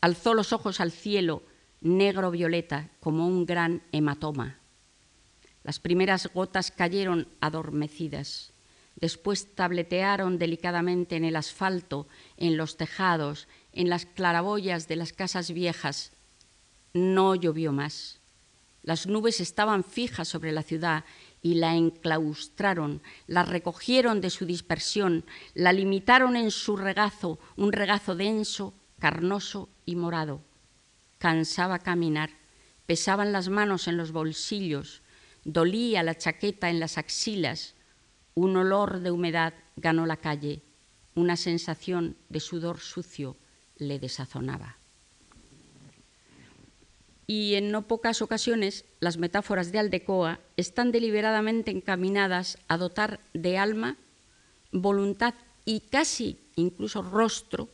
Alzó los ojos al cielo, negro violeta, como un gran hematoma. Las primeras gotas cayeron adormecidas. Después tabletearon delicadamente en el asfalto, en los tejados, en las claraboyas de las casas viejas. No llovió más. Las nubes estaban fijas sobre la ciudad y la enclaustraron, la recogieron de su dispersión, la limitaron en su regazo, un regazo denso, carnoso y morado. Cansaba caminar, pesaban las manos en los bolsillos, dolía la chaqueta en las axilas, un olor de humedad ganó la calle, una sensación de sudor sucio le desazonaba. Y en no pocas ocasiones las metáforas de Aldecoa están deliberadamente encaminadas a dotar de alma, voluntad y casi incluso rostro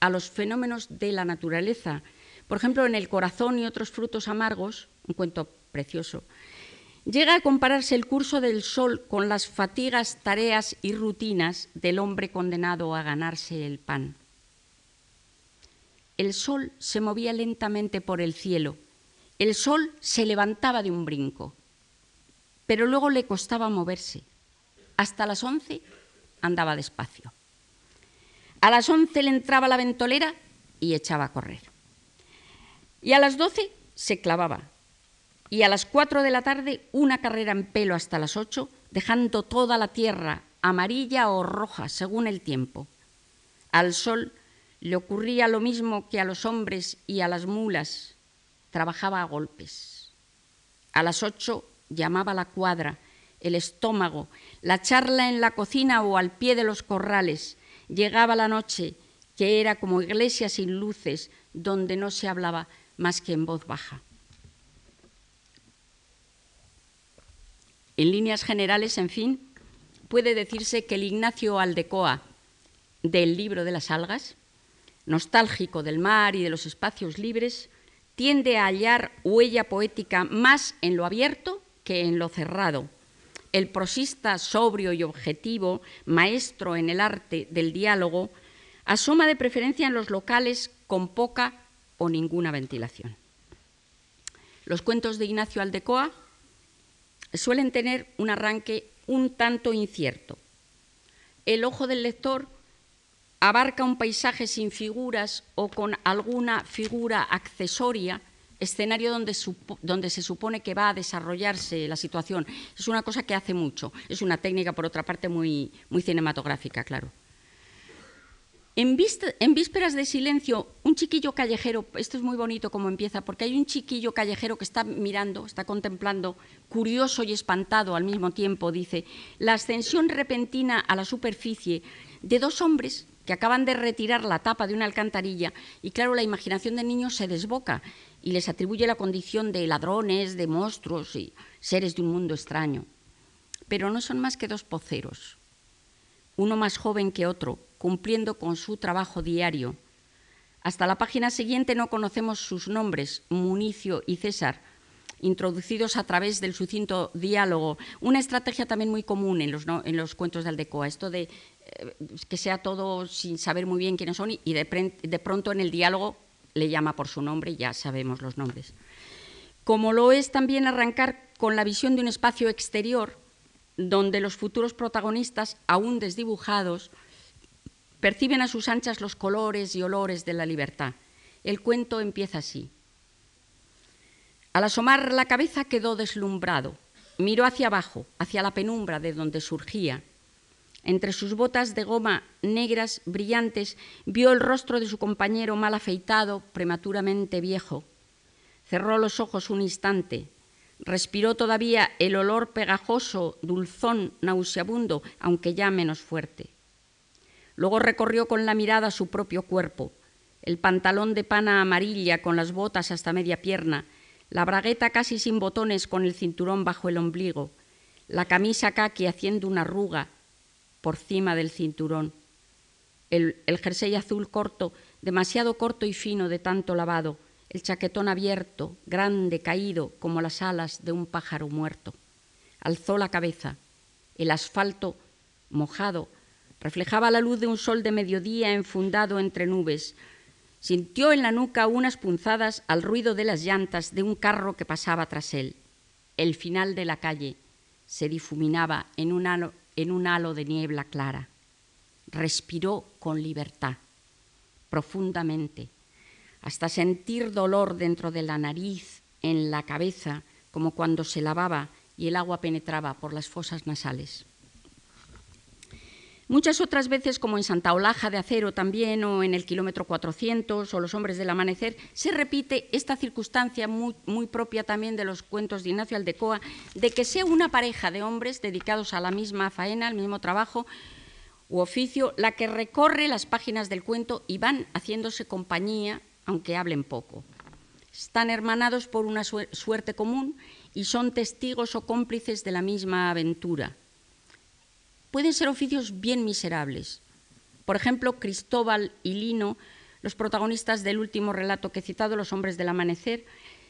a los fenómenos de la naturaleza. Por ejemplo, en El corazón y otros frutos amargos, un cuento precioso, Llega a compararse el curso del sol con las fatigas, tareas y rutinas del hombre condenado a ganarse el pan. El sol se movía lentamente por el cielo. El sol se levantaba de un brinco, pero luego le costaba moverse. Hasta las once andaba despacio. A las once le entraba la ventolera y echaba a correr. Y a las doce se clavaba y a las cuatro de la tarde una carrera en pelo hasta las ocho, dejando toda la tierra amarilla o roja según el tiempo. Al sol le ocurría lo mismo que a los hombres y a las mulas, trabajaba a golpes. A las ocho llamaba la cuadra, el estómago, la charla en la cocina o al pie de los corrales. Llegaba la noche, que era como iglesia sin luces, donde no se hablaba más que en voz baja. En líneas generales, en fin, puede decirse que el Ignacio Aldecoa del libro de las algas, nostálgico del mar y de los espacios libres, tiende a hallar huella poética más en lo abierto que en lo cerrado. El prosista sobrio y objetivo, maestro en el arte del diálogo, asoma de preferencia en los locales con poca o ninguna ventilación. Los cuentos de Ignacio Aldecoa suelen tener un arranque un tanto incierto. El ojo del lector abarca un paisaje sin figuras o con alguna figura accesoria, escenario donde, se supone que va a desarrollarse la situación. Es una cosa que hace mucho. Es una técnica, por otra parte, muy, muy cinematográfica, claro. En, vísperas de silencio, un chiquillo callejero, esto es muy bonito como empieza, porque hay un chiquillo callejero que está mirando, está contemplando, curioso y espantado al mismo tiempo, dice, la ascensión repentina a la superficie de dos hombres que acaban de retirar la tapa de una alcantarilla y claro, la imaginación del niño se desboca y les atribuye la condición de ladrones, de monstruos y seres de un mundo extraño. Pero no son más que dos poceros, uno más joven que otro, cumpliendo con su trabajo diario. Hasta la página siguiente no conocemos sus nombres, Municio y César, introducidos a través del sucinto diálogo, una estrategia también muy común en los, en los cuentos de Aldecoa, esto de eh, que sea todo sin saber muy bien quiénes son y de, de pronto en el diálogo le llama por su nombre y ya sabemos los nombres. Como lo es también arrancar con la visión de un espacio exterior donde los futuros protagonistas, aún desdibujados, perciben a sus anchas los colores y olores de la libertad. El cuento empieza así. Al asomar la cabeza quedó deslumbrado. Miró hacia abajo, hacia la penumbra de donde surgía. Entre sus botas de goma negras, brillantes, vio el rostro de su compañero mal afeitado, prematuramente viejo. Cerró los ojos un instante. Respiró todavía el olor pegajoso, dulzón, nauseabundo, aunque ya menos fuerte. Luego recorrió con la mirada su propio cuerpo, el pantalón de pana amarilla con las botas hasta media pierna, la bragueta casi sin botones con el cinturón bajo el ombligo, la camisa caqui haciendo una arruga por cima del cinturón, el, el jersey azul corto, demasiado corto y fino de tanto lavado, el chaquetón abierto, grande, caído, como las alas de un pájaro muerto. Alzó la cabeza. El asfalto, mojado, Reflejaba la luz de un sol de mediodía enfundado entre nubes. Sintió en la nuca unas punzadas al ruido de las llantas de un carro que pasaba tras él. El final de la calle se difuminaba en un halo, de niebla clara. Respiró con libertad, profundamente, hasta sentir dolor dentro de la nariz, en la cabeza, como cuando se lavaba y el agua penetraba por las fosas nasales. Muchas otras veces, como en Santa Olaja de Acero también, o en el kilómetro 400, o Los Hombres del Amanecer, se repite esta circunstancia muy, propia también de los cuentos de Ignacio Aldecoa, de que sea una pareja de hombres dedicados a la misma faena, al mismo trabajo u oficio, la que recorre las páginas del cuento y van haciéndose compañía, aunque hablen poco. Están hermanados por una suerte común y son testigos o cómplices de la misma aventura pueden ser oficios bien miserables. Por ejemplo, Cristóbal y Lino, los protagonistas del último relato que he citado, Los hombres del amanecer,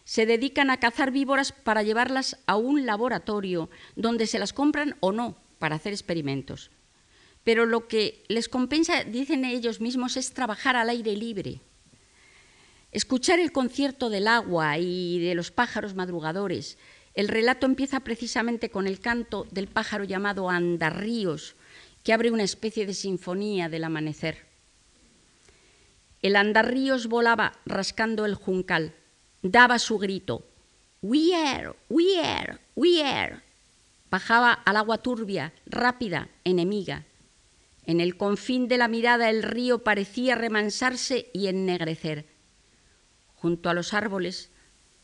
se dedican a cazar víboras para llevarlas a un laboratorio donde se las compran o no para hacer experimentos. Pero lo que les compensa, dicen ellos mismos, es trabajar al aire libre, escuchar el concierto del agua y de los pájaros madrugadores, el relato empieza precisamente con el canto del pájaro llamado Andarríos, que abre una especie de sinfonía del amanecer. El Andarríos volaba rascando el juncal, daba su grito, We are, we are, we are. Bajaba al agua turbia, rápida, enemiga. En el confín de la mirada el río parecía remansarse y ennegrecer. Junto a los árboles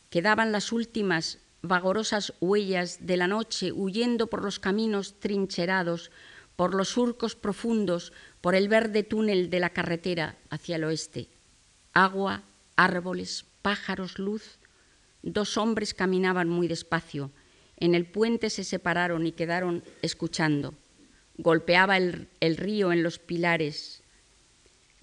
quedaban las últimas vagorosas huellas de la noche huyendo por los caminos trincherados, por los surcos profundos, por el verde túnel de la carretera hacia el oeste. Agua, árboles, pájaros, luz. Dos hombres caminaban muy despacio. En el puente se separaron y quedaron escuchando. Golpeaba el, río en los pilares,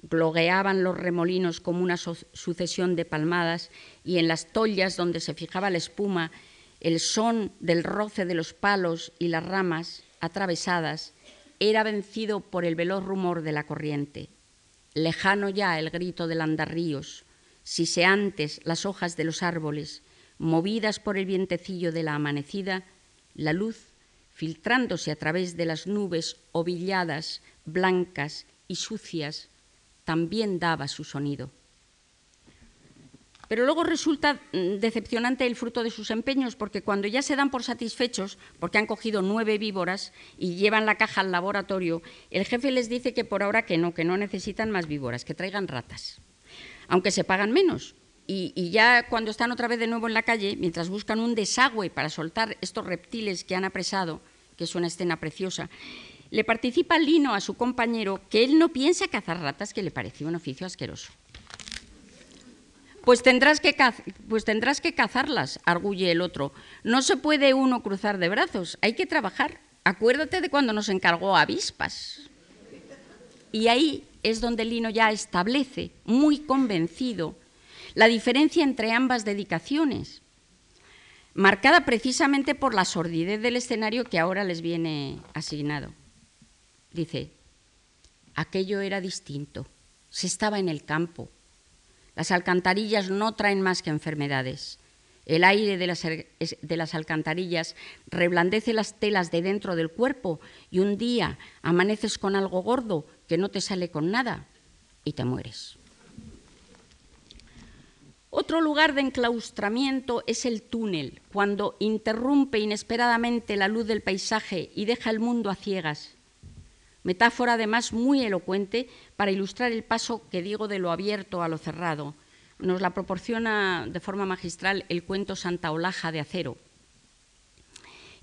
glogueaban los remolinos como una sucesión de palmadas y en las tollas donde se fijaba la espuma el son del roce de los palos y las ramas atravesadas era vencido por el veloz rumor de la corriente. Lejano ya el grito del andarríos, siseantes las hojas de los árboles, movidas por el vientecillo de la amanecida, la luz, filtrándose a través de las nubes ovilladas, blancas y sucias, también daba su sonido. Pero luego resulta mm, decepcionante el fruto de sus empeños, porque cuando ya se dan por satisfechos, porque han cogido nueve víboras y llevan la caja al laboratorio, el jefe les dice que por ahora que no, que no necesitan más víboras, que traigan ratas, aunque se pagan menos. Y, ya cuando están otra vez de nuevo en la calle, mientras buscan un desagüe para soltar estos reptiles que han apresado, que es una escena preciosa, le participa Lino a su compañero que él no piensa cazar ratas, que le pareció un oficio asqueroso. Pues tendrás, que pues tendrás que cazarlas, arguye el otro. No se puede uno cruzar de brazos, hay que trabajar. Acuérdate de cuando nos encargó avispas. Y ahí es donde Lino ya establece, muy convencido, la diferencia entre ambas dedicaciones, marcada precisamente por la sordidez del escenario que ahora les viene asignado. Dice, aquello era distinto, se estaba en el campo, las alcantarillas no traen más que enfermedades. El aire de las, de las, alcantarillas reblandece las telas de dentro del cuerpo y un día amaneces con algo gordo que no te sale con nada y te mueres. Otro lugar de enclaustramiento es el túnel, cuando interrumpe inesperadamente la luz del paisaje y deja el mundo a ciegas metáfora además muy elocuente para ilustrar el paso que digo de lo abierto a lo cerrado. Nos la proporciona de forma magistral el cuento Santa Olaja de Acero.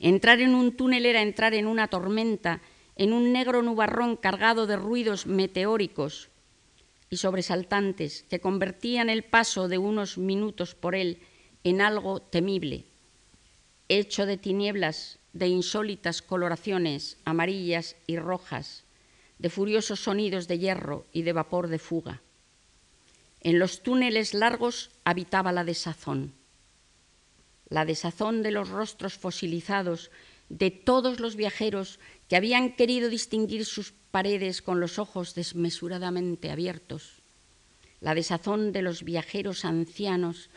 Entrar en un túnel era entrar en una tormenta, en un negro nubarrón cargado de ruidos meteóricos y sobresaltantes que convertían el paso de unos minutos por él en algo temible, hecho de tinieblas de insólitas coloraciones amarillas y rojas, de furiosos sonidos de hierro y de vapor de fuga. En los túneles largos habitaba la desazón, la desazón de los rostros fosilizados de todos los viajeros que habían querido distinguir sus paredes con los ojos desmesuradamente abiertos, la desazón de los viajeros ancianos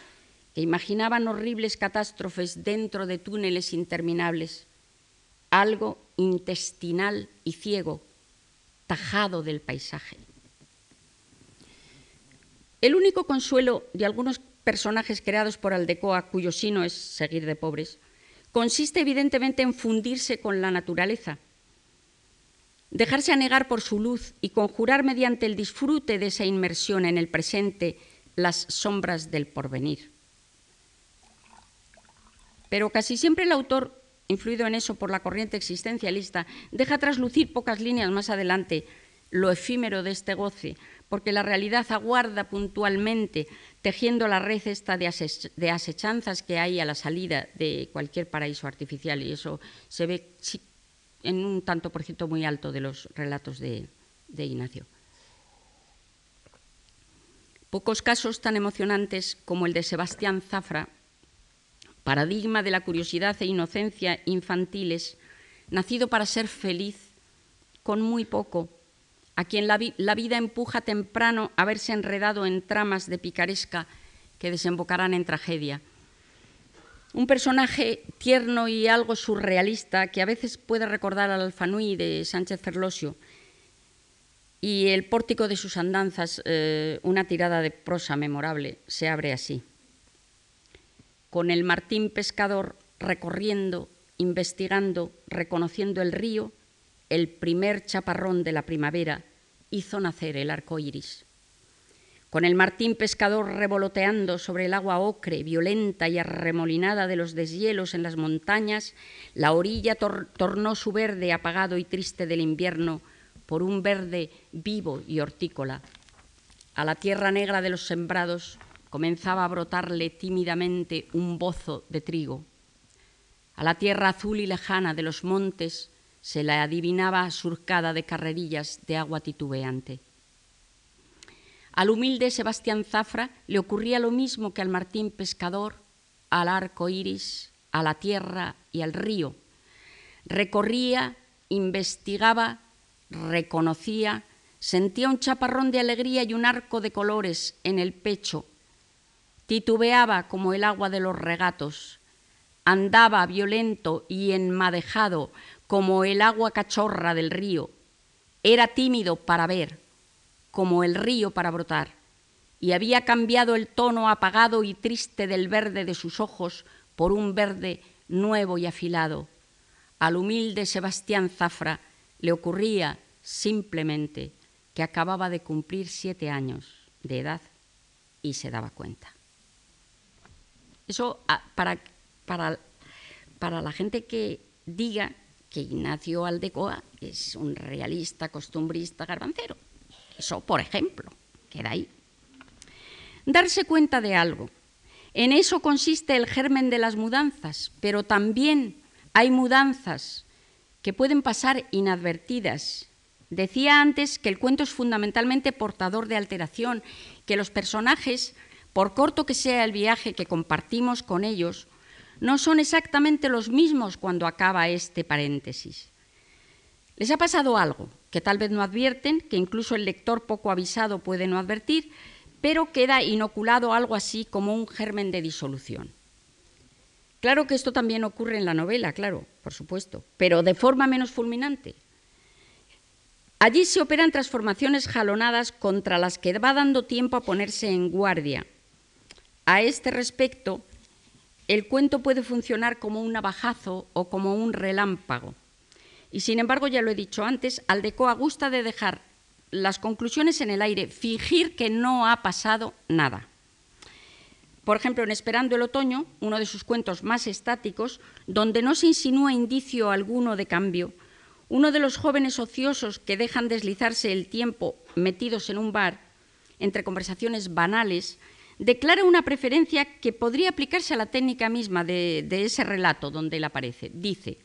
que imaginaban horribles catástrofes dentro de túneles interminables, algo intestinal y ciego, tajado del paisaje. El único consuelo de algunos personajes creados por Aldecoa, cuyo sino es seguir de pobres, consiste evidentemente en fundirse con la naturaleza, dejarse anegar por su luz y conjurar mediante el disfrute de esa inmersión en el presente las sombras del porvenir. Pero casi siempre el autor influido en eso por la corriente existencialista, deja traslucir pocas líneas más adelante lo efímero de este goce, porque la realidad aguarda puntualmente, tejiendo la red esta de, asechanzas que hay a la salida de cualquier paraíso artificial, y eso se ve en un tanto por ciento muy alto de los relatos de, de Ignacio. Pocos casos tan emocionantes como el de Sebastián Zafra paradigma de la curiosidad e inocencia infantiles, nacido para ser feliz con muy poco, a quien la, vida empuja temprano a verse enredado en tramas de picaresca que desembocarán en tragedia. Un personaje tierno y algo surrealista que a veces puede recordar al Alfanui de Sánchez Ferlosio y el pórtico de sus andanzas, eh, una tirada de prosa memorable, se abre así con el Martín Pescador recorriendo, investigando, reconociendo el río, el primer chaparrón de la primavera hizo nacer el arco iris. Con el Martín Pescador revoloteando sobre el agua ocre, violenta y arremolinada de los deshielos en las montañas, la orilla tornó su verde apagado y triste del invierno por un verde vivo y hortícola. A la tierra negra de los sembrados comenzaba a brotarle tímidamente un bozo de trigo. A la tierra azul y lejana de los montes se la adivinaba surcada de carrerillas de agua titubeante. Al humilde Sebastián Zafra le ocurría lo mismo que al Martín Pescador, al arco iris, a la tierra y al río. Recorría, investigaba, reconocía, sentía un chaparrón de alegría y un arco de colores en el pecho titubeaba como el agua de los regatos, andaba violento y enmadejado como el agua cachorra del río, era tímido para ver, como el río para brotar, y había cambiado el tono apagado y triste del verde de sus ojos por un verde nuevo y afilado. Al humilde Sebastián Zafra le ocurría simplemente que acababa de cumplir siete años de edad y se daba cuenta. Eso ah, para, para, para la gente que diga que Ignacio Aldecoa es un realista, costumbrista, garbancero. Eso, por ejemplo, queda ahí. Darse cuenta de algo. En eso consiste el germen de las mudanzas, pero también hay mudanzas que pueden pasar inadvertidas. Decía antes que el cuento es fundamentalmente portador de alteración, que los personajes, por corto que sea el viaje que compartimos con ellos, no son exactamente los mismos cuando acaba este paréntesis. Les ha pasado algo que tal vez no advierten, que incluso el lector poco avisado puede no advertir, pero queda inoculado algo así como un germen de disolución. Claro que esto también ocurre en la novela, claro, por supuesto, pero de forma menos fulminante. Allí se operan transformaciones jalonadas contra las que va dando tiempo a ponerse en guardia. A este respecto, el cuento puede funcionar como un navajazo o como un relámpago. Y sin embargo, ya lo he dicho antes, Aldecoa gusta de dejar las conclusiones en el aire, fingir que no ha pasado nada. Por ejemplo, en Esperando el Otoño, uno de sus cuentos más estáticos, donde no se insinúa indicio alguno de cambio, uno de los jóvenes ociosos que dejan deslizarse el tiempo metidos en un bar, entre conversaciones banales, declara una preferencia que podría aplicarse a la técnica misma de, ese relato donde él aparece. Dice,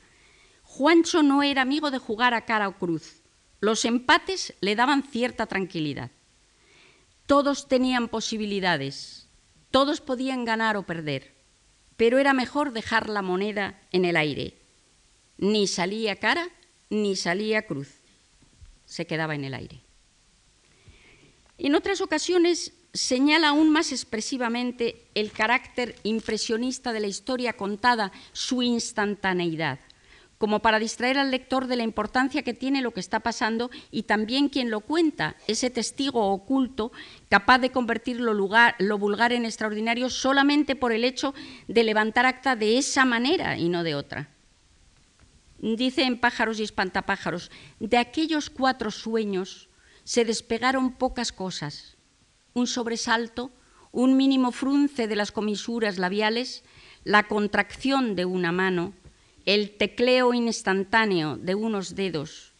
Juancho no era amigo de jugar a cara o cruz. Los empates le daban cierta tranquilidad. Todos tenían posibilidades, todos podían ganar o perder, pero era mejor dejar la moneda en el aire. Ni salía cara ni salía cruz, se quedaba en el aire. En otras ocasiones señala aún más expresivamente el carácter impresionista de la historia contada, su instantaneidad, como para distraer al lector de la importancia que tiene lo que está pasando y también quien lo cuenta, ese testigo oculto capaz de convertir lo, lo vulgar en extraordinario solamente por el hecho de levantar acta de esa manera y no de otra. Dice en Pájaros y Espantapájaros, de aquellos cuatro sueños se despegaron pocas cosas, un sobresalto, un mínimo frunce de las comisuras labiales, la contracción de una mano, el tecleo instantáneo de unos dedos.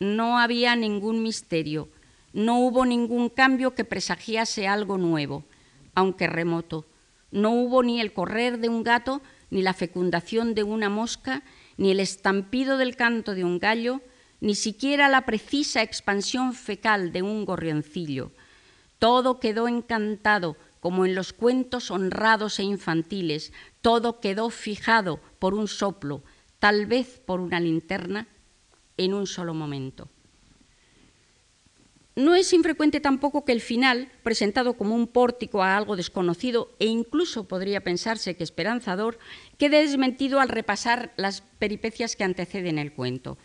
No había ningún misterio, no hubo ningún cambio que presagiase algo nuevo, aunque remoto. No hubo ni el correr de un gato, ni la fecundación de una mosca, ni el estampido del canto de un gallo, ni siquiera la precisa expansión fecal de un gorrioncillo todo quedó encantado, como en los cuentos honrados e infantiles, todo quedó fijado por un soplo, tal vez por una linterna, en un solo momento. No es infrecuente tampoco que el final, presentado como un pórtico a algo desconocido e incluso podría pensarse que esperanzador, quede desmentido al repasar las peripecias que anteceden el cuento.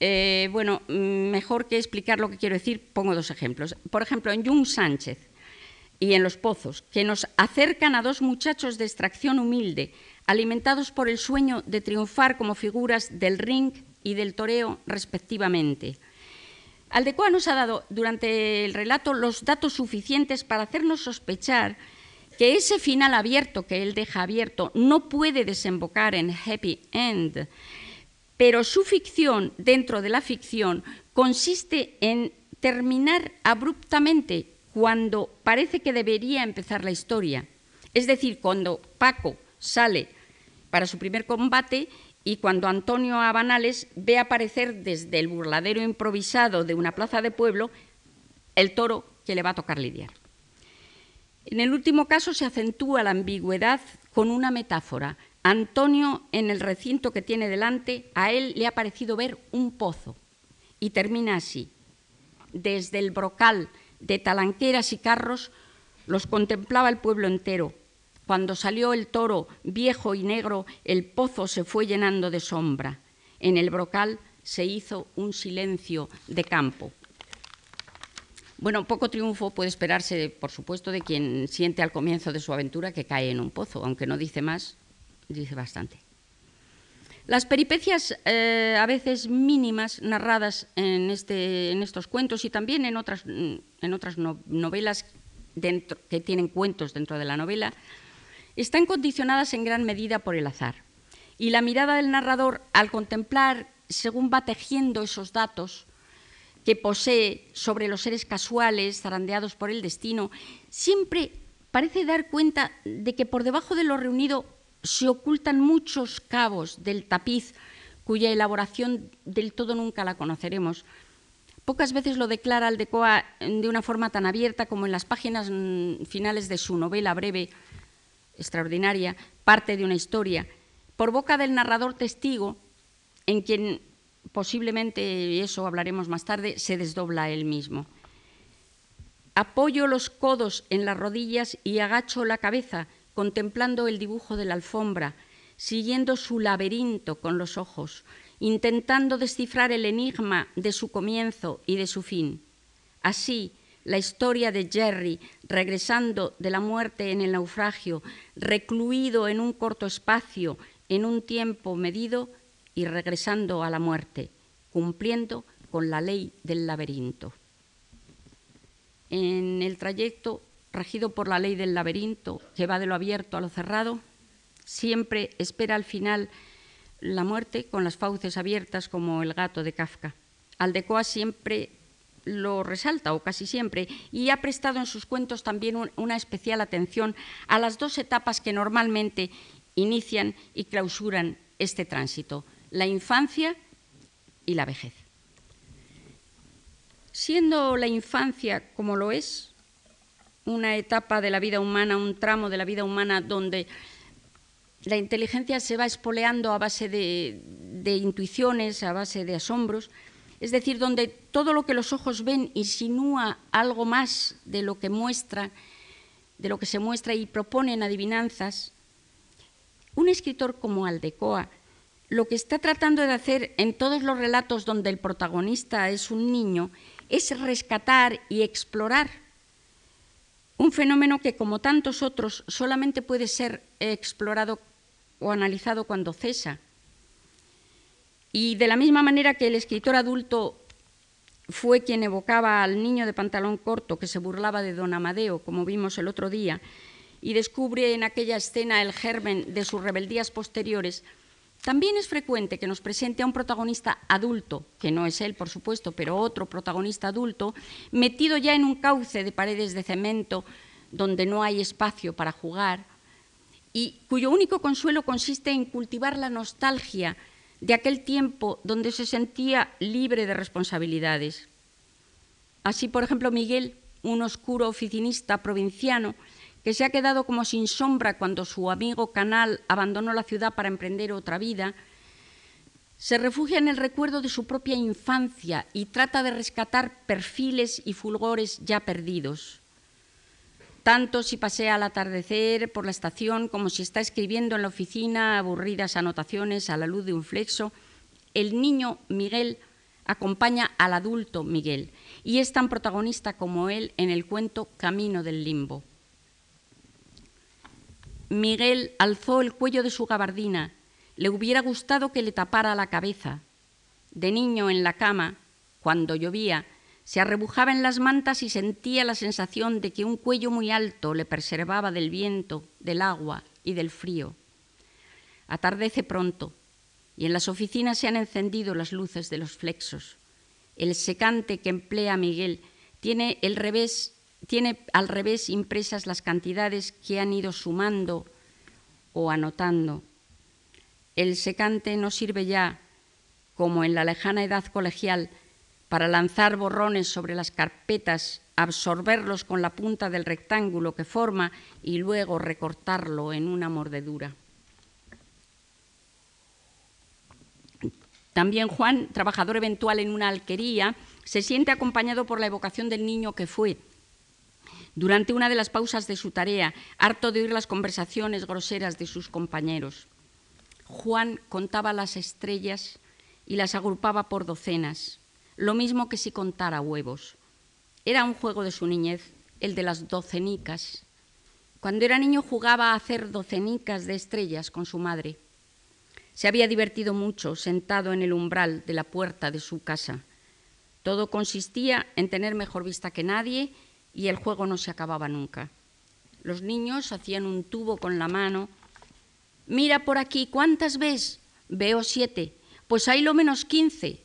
Eh, bueno, mejor que explicar lo que quiero decir, pongo dos ejemplos. Por ejemplo, en Jung Sánchez y en Los Pozos, que nos acercan a dos muchachos de extracción humilde, alimentados por el sueño de triunfar como figuras del ring y del toreo respectivamente. Aldecoa nos ha dado durante el relato los datos suficientes para hacernos sospechar que ese final abierto que él deja abierto no puede desembocar en happy end, pero su ficción dentro de la ficción consiste en terminar abruptamente cuando parece que debería empezar la historia. Es decir, cuando Paco sale para su primer combate y cuando Antonio Abanales ve aparecer desde el burladero improvisado de una plaza de pueblo el toro que le va a tocar lidiar. En el último caso se acentúa la ambigüedad con una metáfora, Antonio, en el recinto que tiene delante, a él le ha parecido ver un pozo. Y termina así. Desde el brocal de talanqueras y carros Los contemplaba el pueblo entero. Cuando salió el toro, viejo y negro, el pozo se fue llenando de sombra. En el brocal se hizo un silencio de campo. Bueno, poco triunfo puede esperarse, por supuesto, de quien siente al comienzo de su aventura que cae en un pozo, aunque no dice más, dice bastante. Las peripecias eh, a veces mínimas narradas en, este, en, estos cuentos y también en otras, en otras novelas dentro, que tienen cuentos dentro de la novela, están condicionadas en gran medida por el azar. Y la mirada del narrador, al contemplar, según va tejiendo esos datos, que posee sobre los seres casuales, zarandeados por el destino, siempre parece dar cuenta de que por debajo de lo reunido se ocultan muchos cabos del tapiz cuya elaboración del todo nunca la conoceremos. Pocas veces lo declara Aldecoa de una forma tan abierta como en las páginas mm, finales de su novela breve, extraordinaria, parte de una historia, por boca del narrador testigo, en quien posiblemente, y eso hablaremos más tarde, se desdobla él mismo. Apoyo los codos en las rodillas y agacho la cabeza, contemplando el dibujo de la alfombra, siguiendo su laberinto con los ojos, intentando descifrar el enigma de su comienzo y de su fin. Así, la historia de Jerry, regresando de la muerte en el naufragio, recluido en un corto espacio, en un tiempo medido, y regresando a la muerte, cumpliendo con la ley del laberinto. En el trayecto regido por la ley del laberinto, que va de lo abierto a lo cerrado, siempre espera al final la muerte con las fauces abiertas como el gato de Kafka. Aldecoa siempre lo resalta, o casi siempre, y ha prestado en sus cuentos también una especial atención a las dos etapas que normalmente inician y clausuran este tránsito, la infancia y la vejez. Siendo la infancia como lo es, una etapa de la vida humana, un tramo de la vida humana donde la inteligencia se va espoleando a base de, intuiciones, a base de asombros, es decir, donde todo lo que los ojos ven insinúa algo más de lo que muestra, de lo que se muestra y proponen adivinanzas. Un escritor como Aldecoa lo que está tratando de hacer en todos los relatos donde el protagonista es un niño es rescatar y explorar un fenómeno que, como tantos otros, solamente puede ser explorado o analizado cuando cesa. Y de la misma manera que el escritor adulto fue quien evocaba al niño de pantalón corto que se burlaba de don Amadeo, como vimos el otro día, y descubre en aquella escena el germen de sus rebeldías posteriores, también es frecuente que nos presente a un protagonista adulto, que no es él, por supuesto, pero otro protagonista adulto, metido ya en un cauce de paredes de cemento donde no hay espacio para jugar y cuyo único consuelo consiste en cultivar la nostalgia de aquel tiempo donde se sentía libre de responsabilidades. Así, por ejemplo, Miguel, un oscuro oficinista provinciano, que se ha quedado como sin sombra cuando su amigo Canal abandonó la ciudad para emprender otra vida, se refugia en el recuerdo de su propia infancia y trata de rescatar perfiles y fulgores ya perdidos. Tanto si pasea al atardecer por la estación como si está escribiendo en la oficina aburridas anotaciones a la luz de un flexo, el niño Miguel acompaña al adulto Miguel y es tan protagonista como él en el cuento Camino del Limbo. Miguel alzó el cuello de su gabardina. Le hubiera gustado que le tapara la cabeza. De niño en la cama, cuando llovía, se arrebujaba en las mantas y sentía la sensación de que un cuello muy alto le preservaba del viento, del agua y del frío. Atardece pronto y en las oficinas se han encendido las luces de los flexos. El secante que emplea Miguel tiene el revés tiene al revés impresas las cantidades que han ido sumando o anotando. El secante no sirve ya, como en la lejana edad colegial, para lanzar borrones sobre las carpetas, absorberlos con la punta del rectángulo que forma y luego recortarlo en una mordedura. También Juan, trabajador eventual en una alquería, se siente acompañado por la evocación del niño que fue durante una de las pausas de su tarea, harto de oír las conversaciones groseras de sus compañeros. Juan contaba las estrellas y las agrupaba por docenas, lo mismo que si contara huevos. Era un juego de su niñez, el de las docenicas. Cuando era niño jugaba a hacer docenicas de estrellas con su madre. Se había divertido mucho sentado en el umbral de la puerta de su casa. Todo consistía en tener mejor vista que nadie y el juego no se acababa nunca. Los niños hacían un tubo con la mano. Mira por aquí, ¿cuántas ves? Veo siete. Pues hay lo menos quince.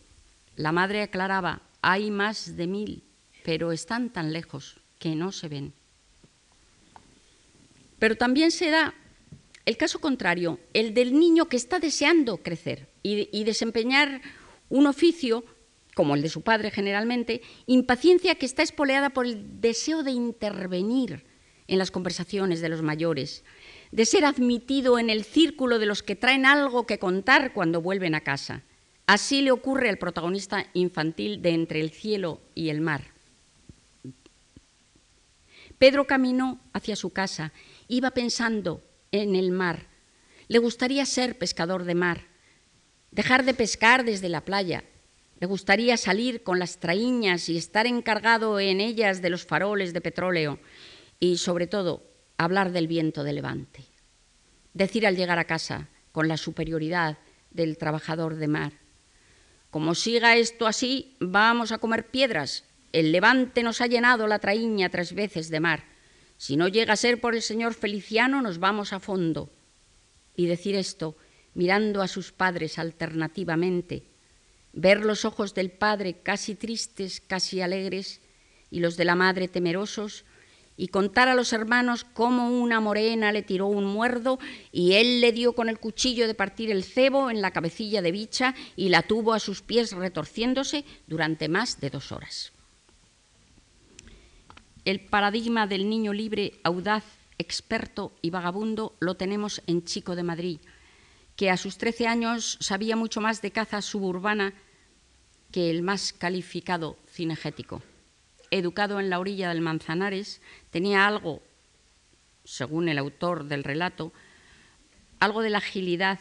La madre aclaraba, hay más de mil, pero están tan lejos que no se ven. Pero también se da el caso contrario, el del niño que está deseando crecer y, y desempeñar un oficio como el de su padre generalmente, impaciencia que está espoleada por el deseo de intervenir en las conversaciones de los mayores, de ser admitido en el círculo de los que traen algo que contar cuando vuelven a casa. Así le ocurre al protagonista infantil de Entre el cielo y el mar. Pedro caminó hacia su casa, iba pensando en el mar. Le gustaría ser pescador de mar, dejar de pescar desde la playa, le gustaría salir con las traíñas y estar encargado en ellas de los faroles de petróleo y, sobre todo, hablar del viento de levante. Decir al llegar a casa, con la superioridad del trabajador de mar, como siga esto así, vamos a comer piedras. El levante nos ha llenado la traíña tres veces de mar. Si no llega a ser por el señor Feliciano, nos vamos a fondo. Y decir esto mirando a sus padres alternativamente, ver los ojos del padre casi tristes, casi alegres, y los de la madre temerosos, y contar a los hermanos cómo una morena le tiró un muerdo y él le dio con el cuchillo de partir el cebo en la cabecilla de bicha y la tuvo a sus pies retorciéndose durante más de dos horas. El paradigma del niño libre, audaz, experto y vagabundo lo tenemos en Chico de Madrid, que a sus trece años sabía mucho más de caza suburbana que el más calificado cinegético. Educado en la orilla del Manzanares, tenía algo, según el autor del relato, algo de la agilidad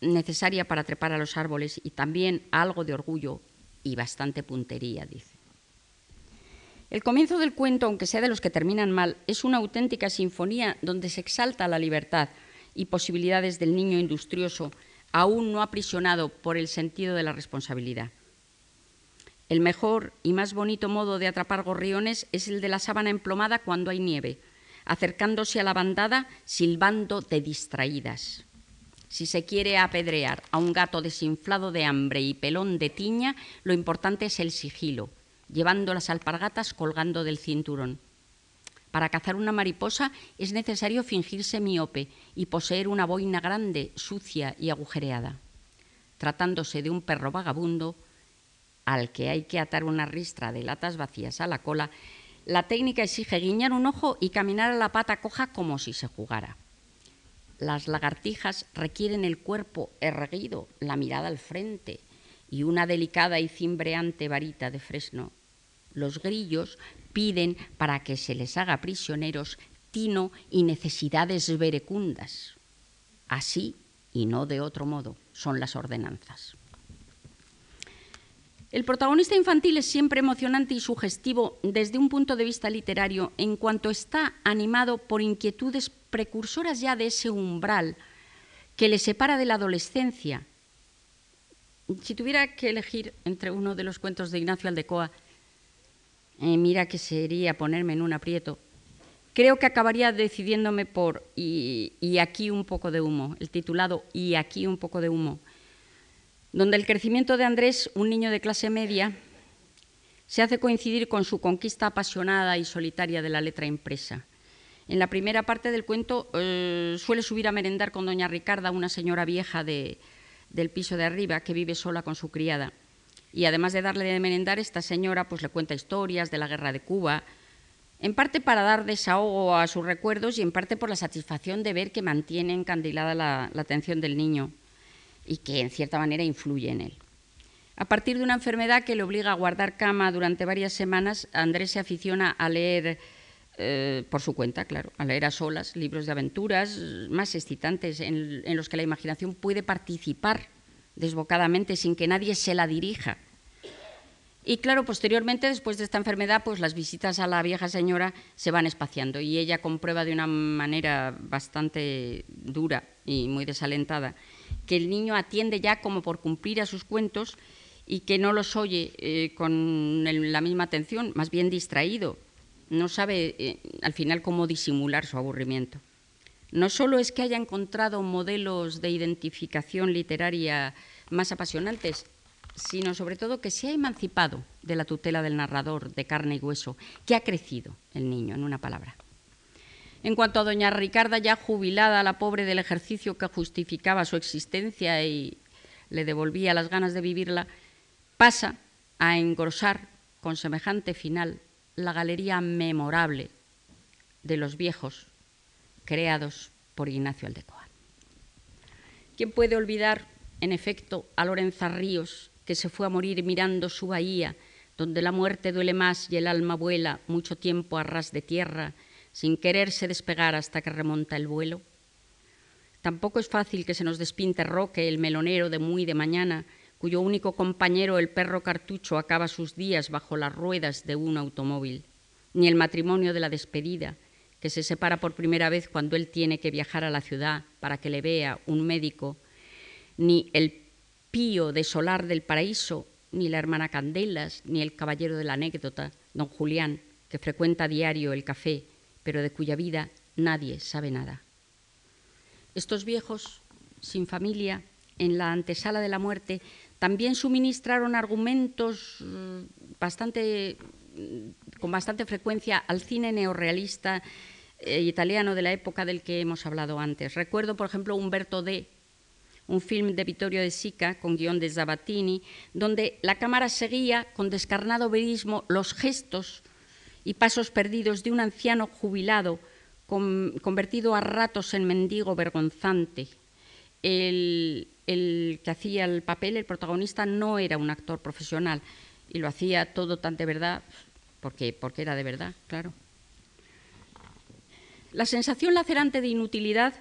necesaria para trepar a los árboles y también algo de orgullo y bastante puntería, dice. El comienzo del cuento, aunque sea de los que terminan mal, es una auténtica sinfonía donde se exalta la libertad y posibilidades del niño industrioso, aún no aprisionado por el sentido de la responsabilidad. El mejor y más bonito modo de atrapar gorriones es el de la sábana emplomada cuando hay nieve, acercándose a la bandada silbando de distraídas. Si se quiere apedrear a un gato desinflado de hambre y pelón de tiña, lo importante es el sigilo, llevando las alpargatas colgando del cinturón. Para cazar una mariposa es necesario fingirse miope y poseer una boina grande, sucia y agujereada. Tratándose de un perro vagabundo, al que hay que atar una ristra de latas vacías a la cola, la técnica exige guiñar un ojo y caminar a la pata coja como si se jugara. Las lagartijas requieren el cuerpo erguido, la mirada al frente y una delicada y cimbreante varita de fresno. Los grillos piden para que se les haga prisioneros tino y necesidades verecundas. Así, y no de otro modo, son las ordenanzas. El protagonista infantil es siempre emocionante y sugestivo desde un punto de vista literario. En cuanto está animado por inquietudes precursoras ya de ese umbral que le separa de la adolescencia. Si tuviera que elegir entre uno de los cuentos de Ignacio Aldecoa, eh, mira que sería ponerme en un aprieto, creo que acabaría decidiéndome por y aquí un poco de humo, el titulado Y aquí un poco de humo donde el crecimiento de Andrés, un niño de clase media, se hace coincidir con su conquista apasionada y solitaria de la letra impresa. En la primera parte del cuento eh, suele subir a merendar con doña Ricarda, una señora vieja del piso de arriba que vive sola con su criada. Y además de darle de merendar, esta señora pues, le cuenta historias de la guerra de Cuba, en parte para dar desahogo a sus recuerdos y en parte por la satisfacción de ver que mantiene encandilada la atención del niño y que en cierta manera influye en él. A partir de una enfermedad que le obliga a guardar cama durante varias semanas, Andrés se aficiona a leer eh, por su cuenta, claro, a leer a solas libros de aventuras más excitantes en, en los que la imaginación puede participar desbocadamente sin que nadie se la dirija. Y claro, posteriormente, después de esta enfermedad, pues las visitas a la vieja señora se van espaciando y ella comprueba de una manera bastante dura y muy desalentada que el niño atiende ya como por cumplir a sus cuentos y que no los oye eh, con la misma atención, más bien distraído. No sabe eh, al final cómo disimular su aburrimiento. No solo es que haya encontrado modelos de identificación literaria más apasionantes, sino sobre todo que se ha emancipado de la tutela del narrador de carne y hueso, que ha crecido el niño, en una palabra. En cuanto a doña Ricarda, ya jubilada, la pobre del ejercicio que justificaba su existencia y le devolvía las ganas de vivirla, pasa a engrosar con semejante final la galería memorable de los viejos creados por Ignacio Aldecoa. ¿Quién puede olvidar, en efecto, a Lorenza Ríos, que se fue a morir mirando su bahía, donde la muerte duele más y el alma vuela mucho tiempo a ras de tierra, sin quererse despegar hasta que remonta el vuelo? Tampoco es fácil que se nos despinte Roque, el melonero de muy de mañana, cuyo único compañero, el perro cartucho, acaba sus días bajo las ruedas de un automóvil, ni el matrimonio de la despedida, que se separa por primera vez cuando él tiene que viajar a la ciudad para que le vea un médico, ni el pío de Solar del Paraíso, ni la hermana Candelas, ni el caballero de la anécdota, don Julián, que frecuenta a diario el café, pero de cuya vida nadie sabe nada. Estos viejos, sin familia, en la antesala de la muerte, también suministraron argumentos mm, bastante, mm, con bastante frecuencia al cine neorrealista eh, italiano de la época del que hemos hablado antes. Recuerdo, por ejemplo, Umberto D., un film de Vittorio de Sica con guion de Zabatini, donde la cámara seguía con descarnado verismo los gestos y pasos perdidos de un anciano jubilado convertido a ratos en mendigo vergonzante. El, el que hacía el papel, el protagonista, no era un actor profesional y lo hacía todo tan de verdad, porque, porque era de verdad, claro. La sensación lacerante de inutilidad,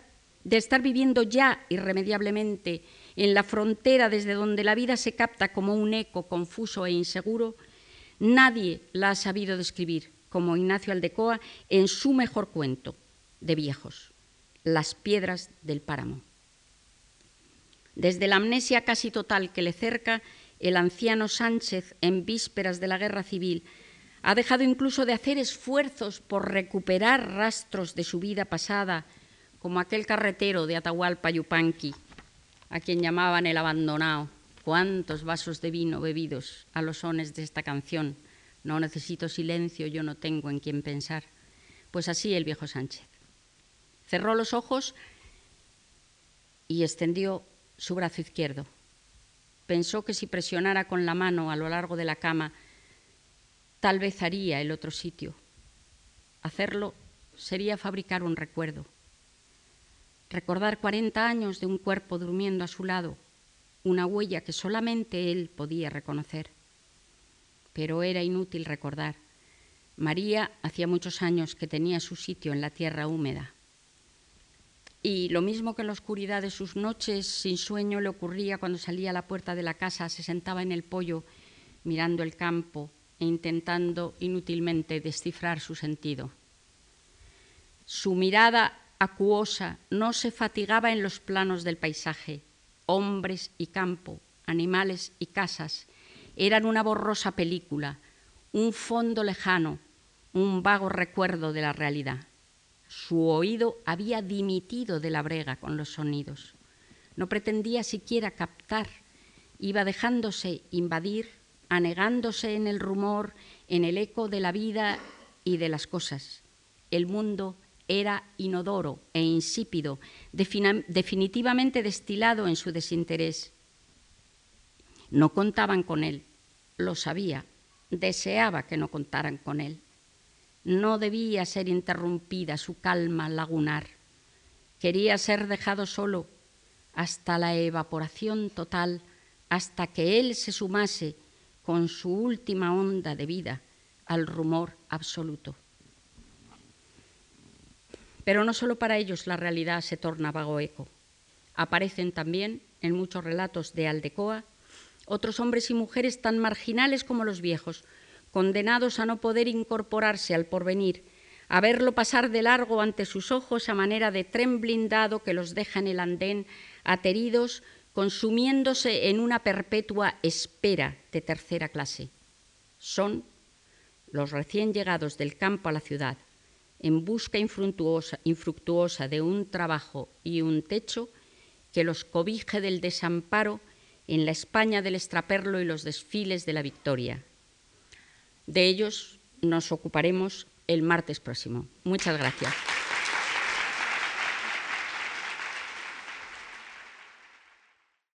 de estar viviendo ya irremediablemente en la frontera desde donde la vida se capta como un eco confuso e inseguro, nadie la ha sabido describir como Ignacio Aldecoa en su mejor cuento de viejos, Las piedras del páramo. Desde la amnesia casi total que le cerca, el anciano Sánchez, en vísperas de la guerra civil, ha dejado incluso de hacer esfuerzos por recuperar rastros de su vida pasada, como aquel carretero de Atahualpa Yupanqui, a quien llamaban el abandonado. Cuántos vasos de vino bebidos a los sones de esta canción. No necesito silencio, yo no tengo en quién pensar. Pues así el viejo Sánchez. Cerró los ojos y extendió su brazo izquierdo. Pensó que si presionara con la mano a lo largo de la cama, tal vez haría el otro sitio. Hacerlo sería fabricar un recuerdo. Recordar 40 años de un cuerpo durmiendo a su lado, una huella que solamente él podía reconocer. Pero era inútil recordar. María hacía muchos años que tenía su sitio en la tierra húmeda. Y lo mismo que en la oscuridad de sus noches sin sueño le ocurría cuando salía a la puerta de la casa, se sentaba en el pollo mirando el campo e intentando inútilmente descifrar su sentido. Su mirada acuosa no se fatigaba en los planos del paisaje. Hombres y campo, animales y casas eran una borrosa película, un fondo lejano, un vago recuerdo de la realidad. Su oído había dimitido de la brega con los sonidos. No pretendía siquiera captar, iba dejándose invadir, anegándose en el rumor, en el eco de la vida y de las cosas. El mundo era inodoro e insípido, definitivamente destilado en su desinterés. No contaban con él, lo sabía, deseaba que no contaran con él. No debía ser interrumpida su calma lagunar. Quería ser dejado solo hasta la evaporación total, hasta que él se sumase con su última onda de vida al rumor absoluto. Pero no solo para ellos la realidad se torna vago eco. Aparecen también en muchos relatos de Aldecoa otros hombres y mujeres tan marginales como los viejos, condenados a no poder incorporarse al porvenir, a verlo pasar de largo ante sus ojos a manera de tren blindado que los deja en el andén, ateridos, consumiéndose en una perpetua espera de tercera clase. Son los recién llegados del campo a la ciudad, en busca infructuosa, de un trabajo y un techo que los cobije del desamparo en la España del extraperlo y los desfiles de la victoria. De ellos nos ocuparemos el martes próximo. Muchas gracias.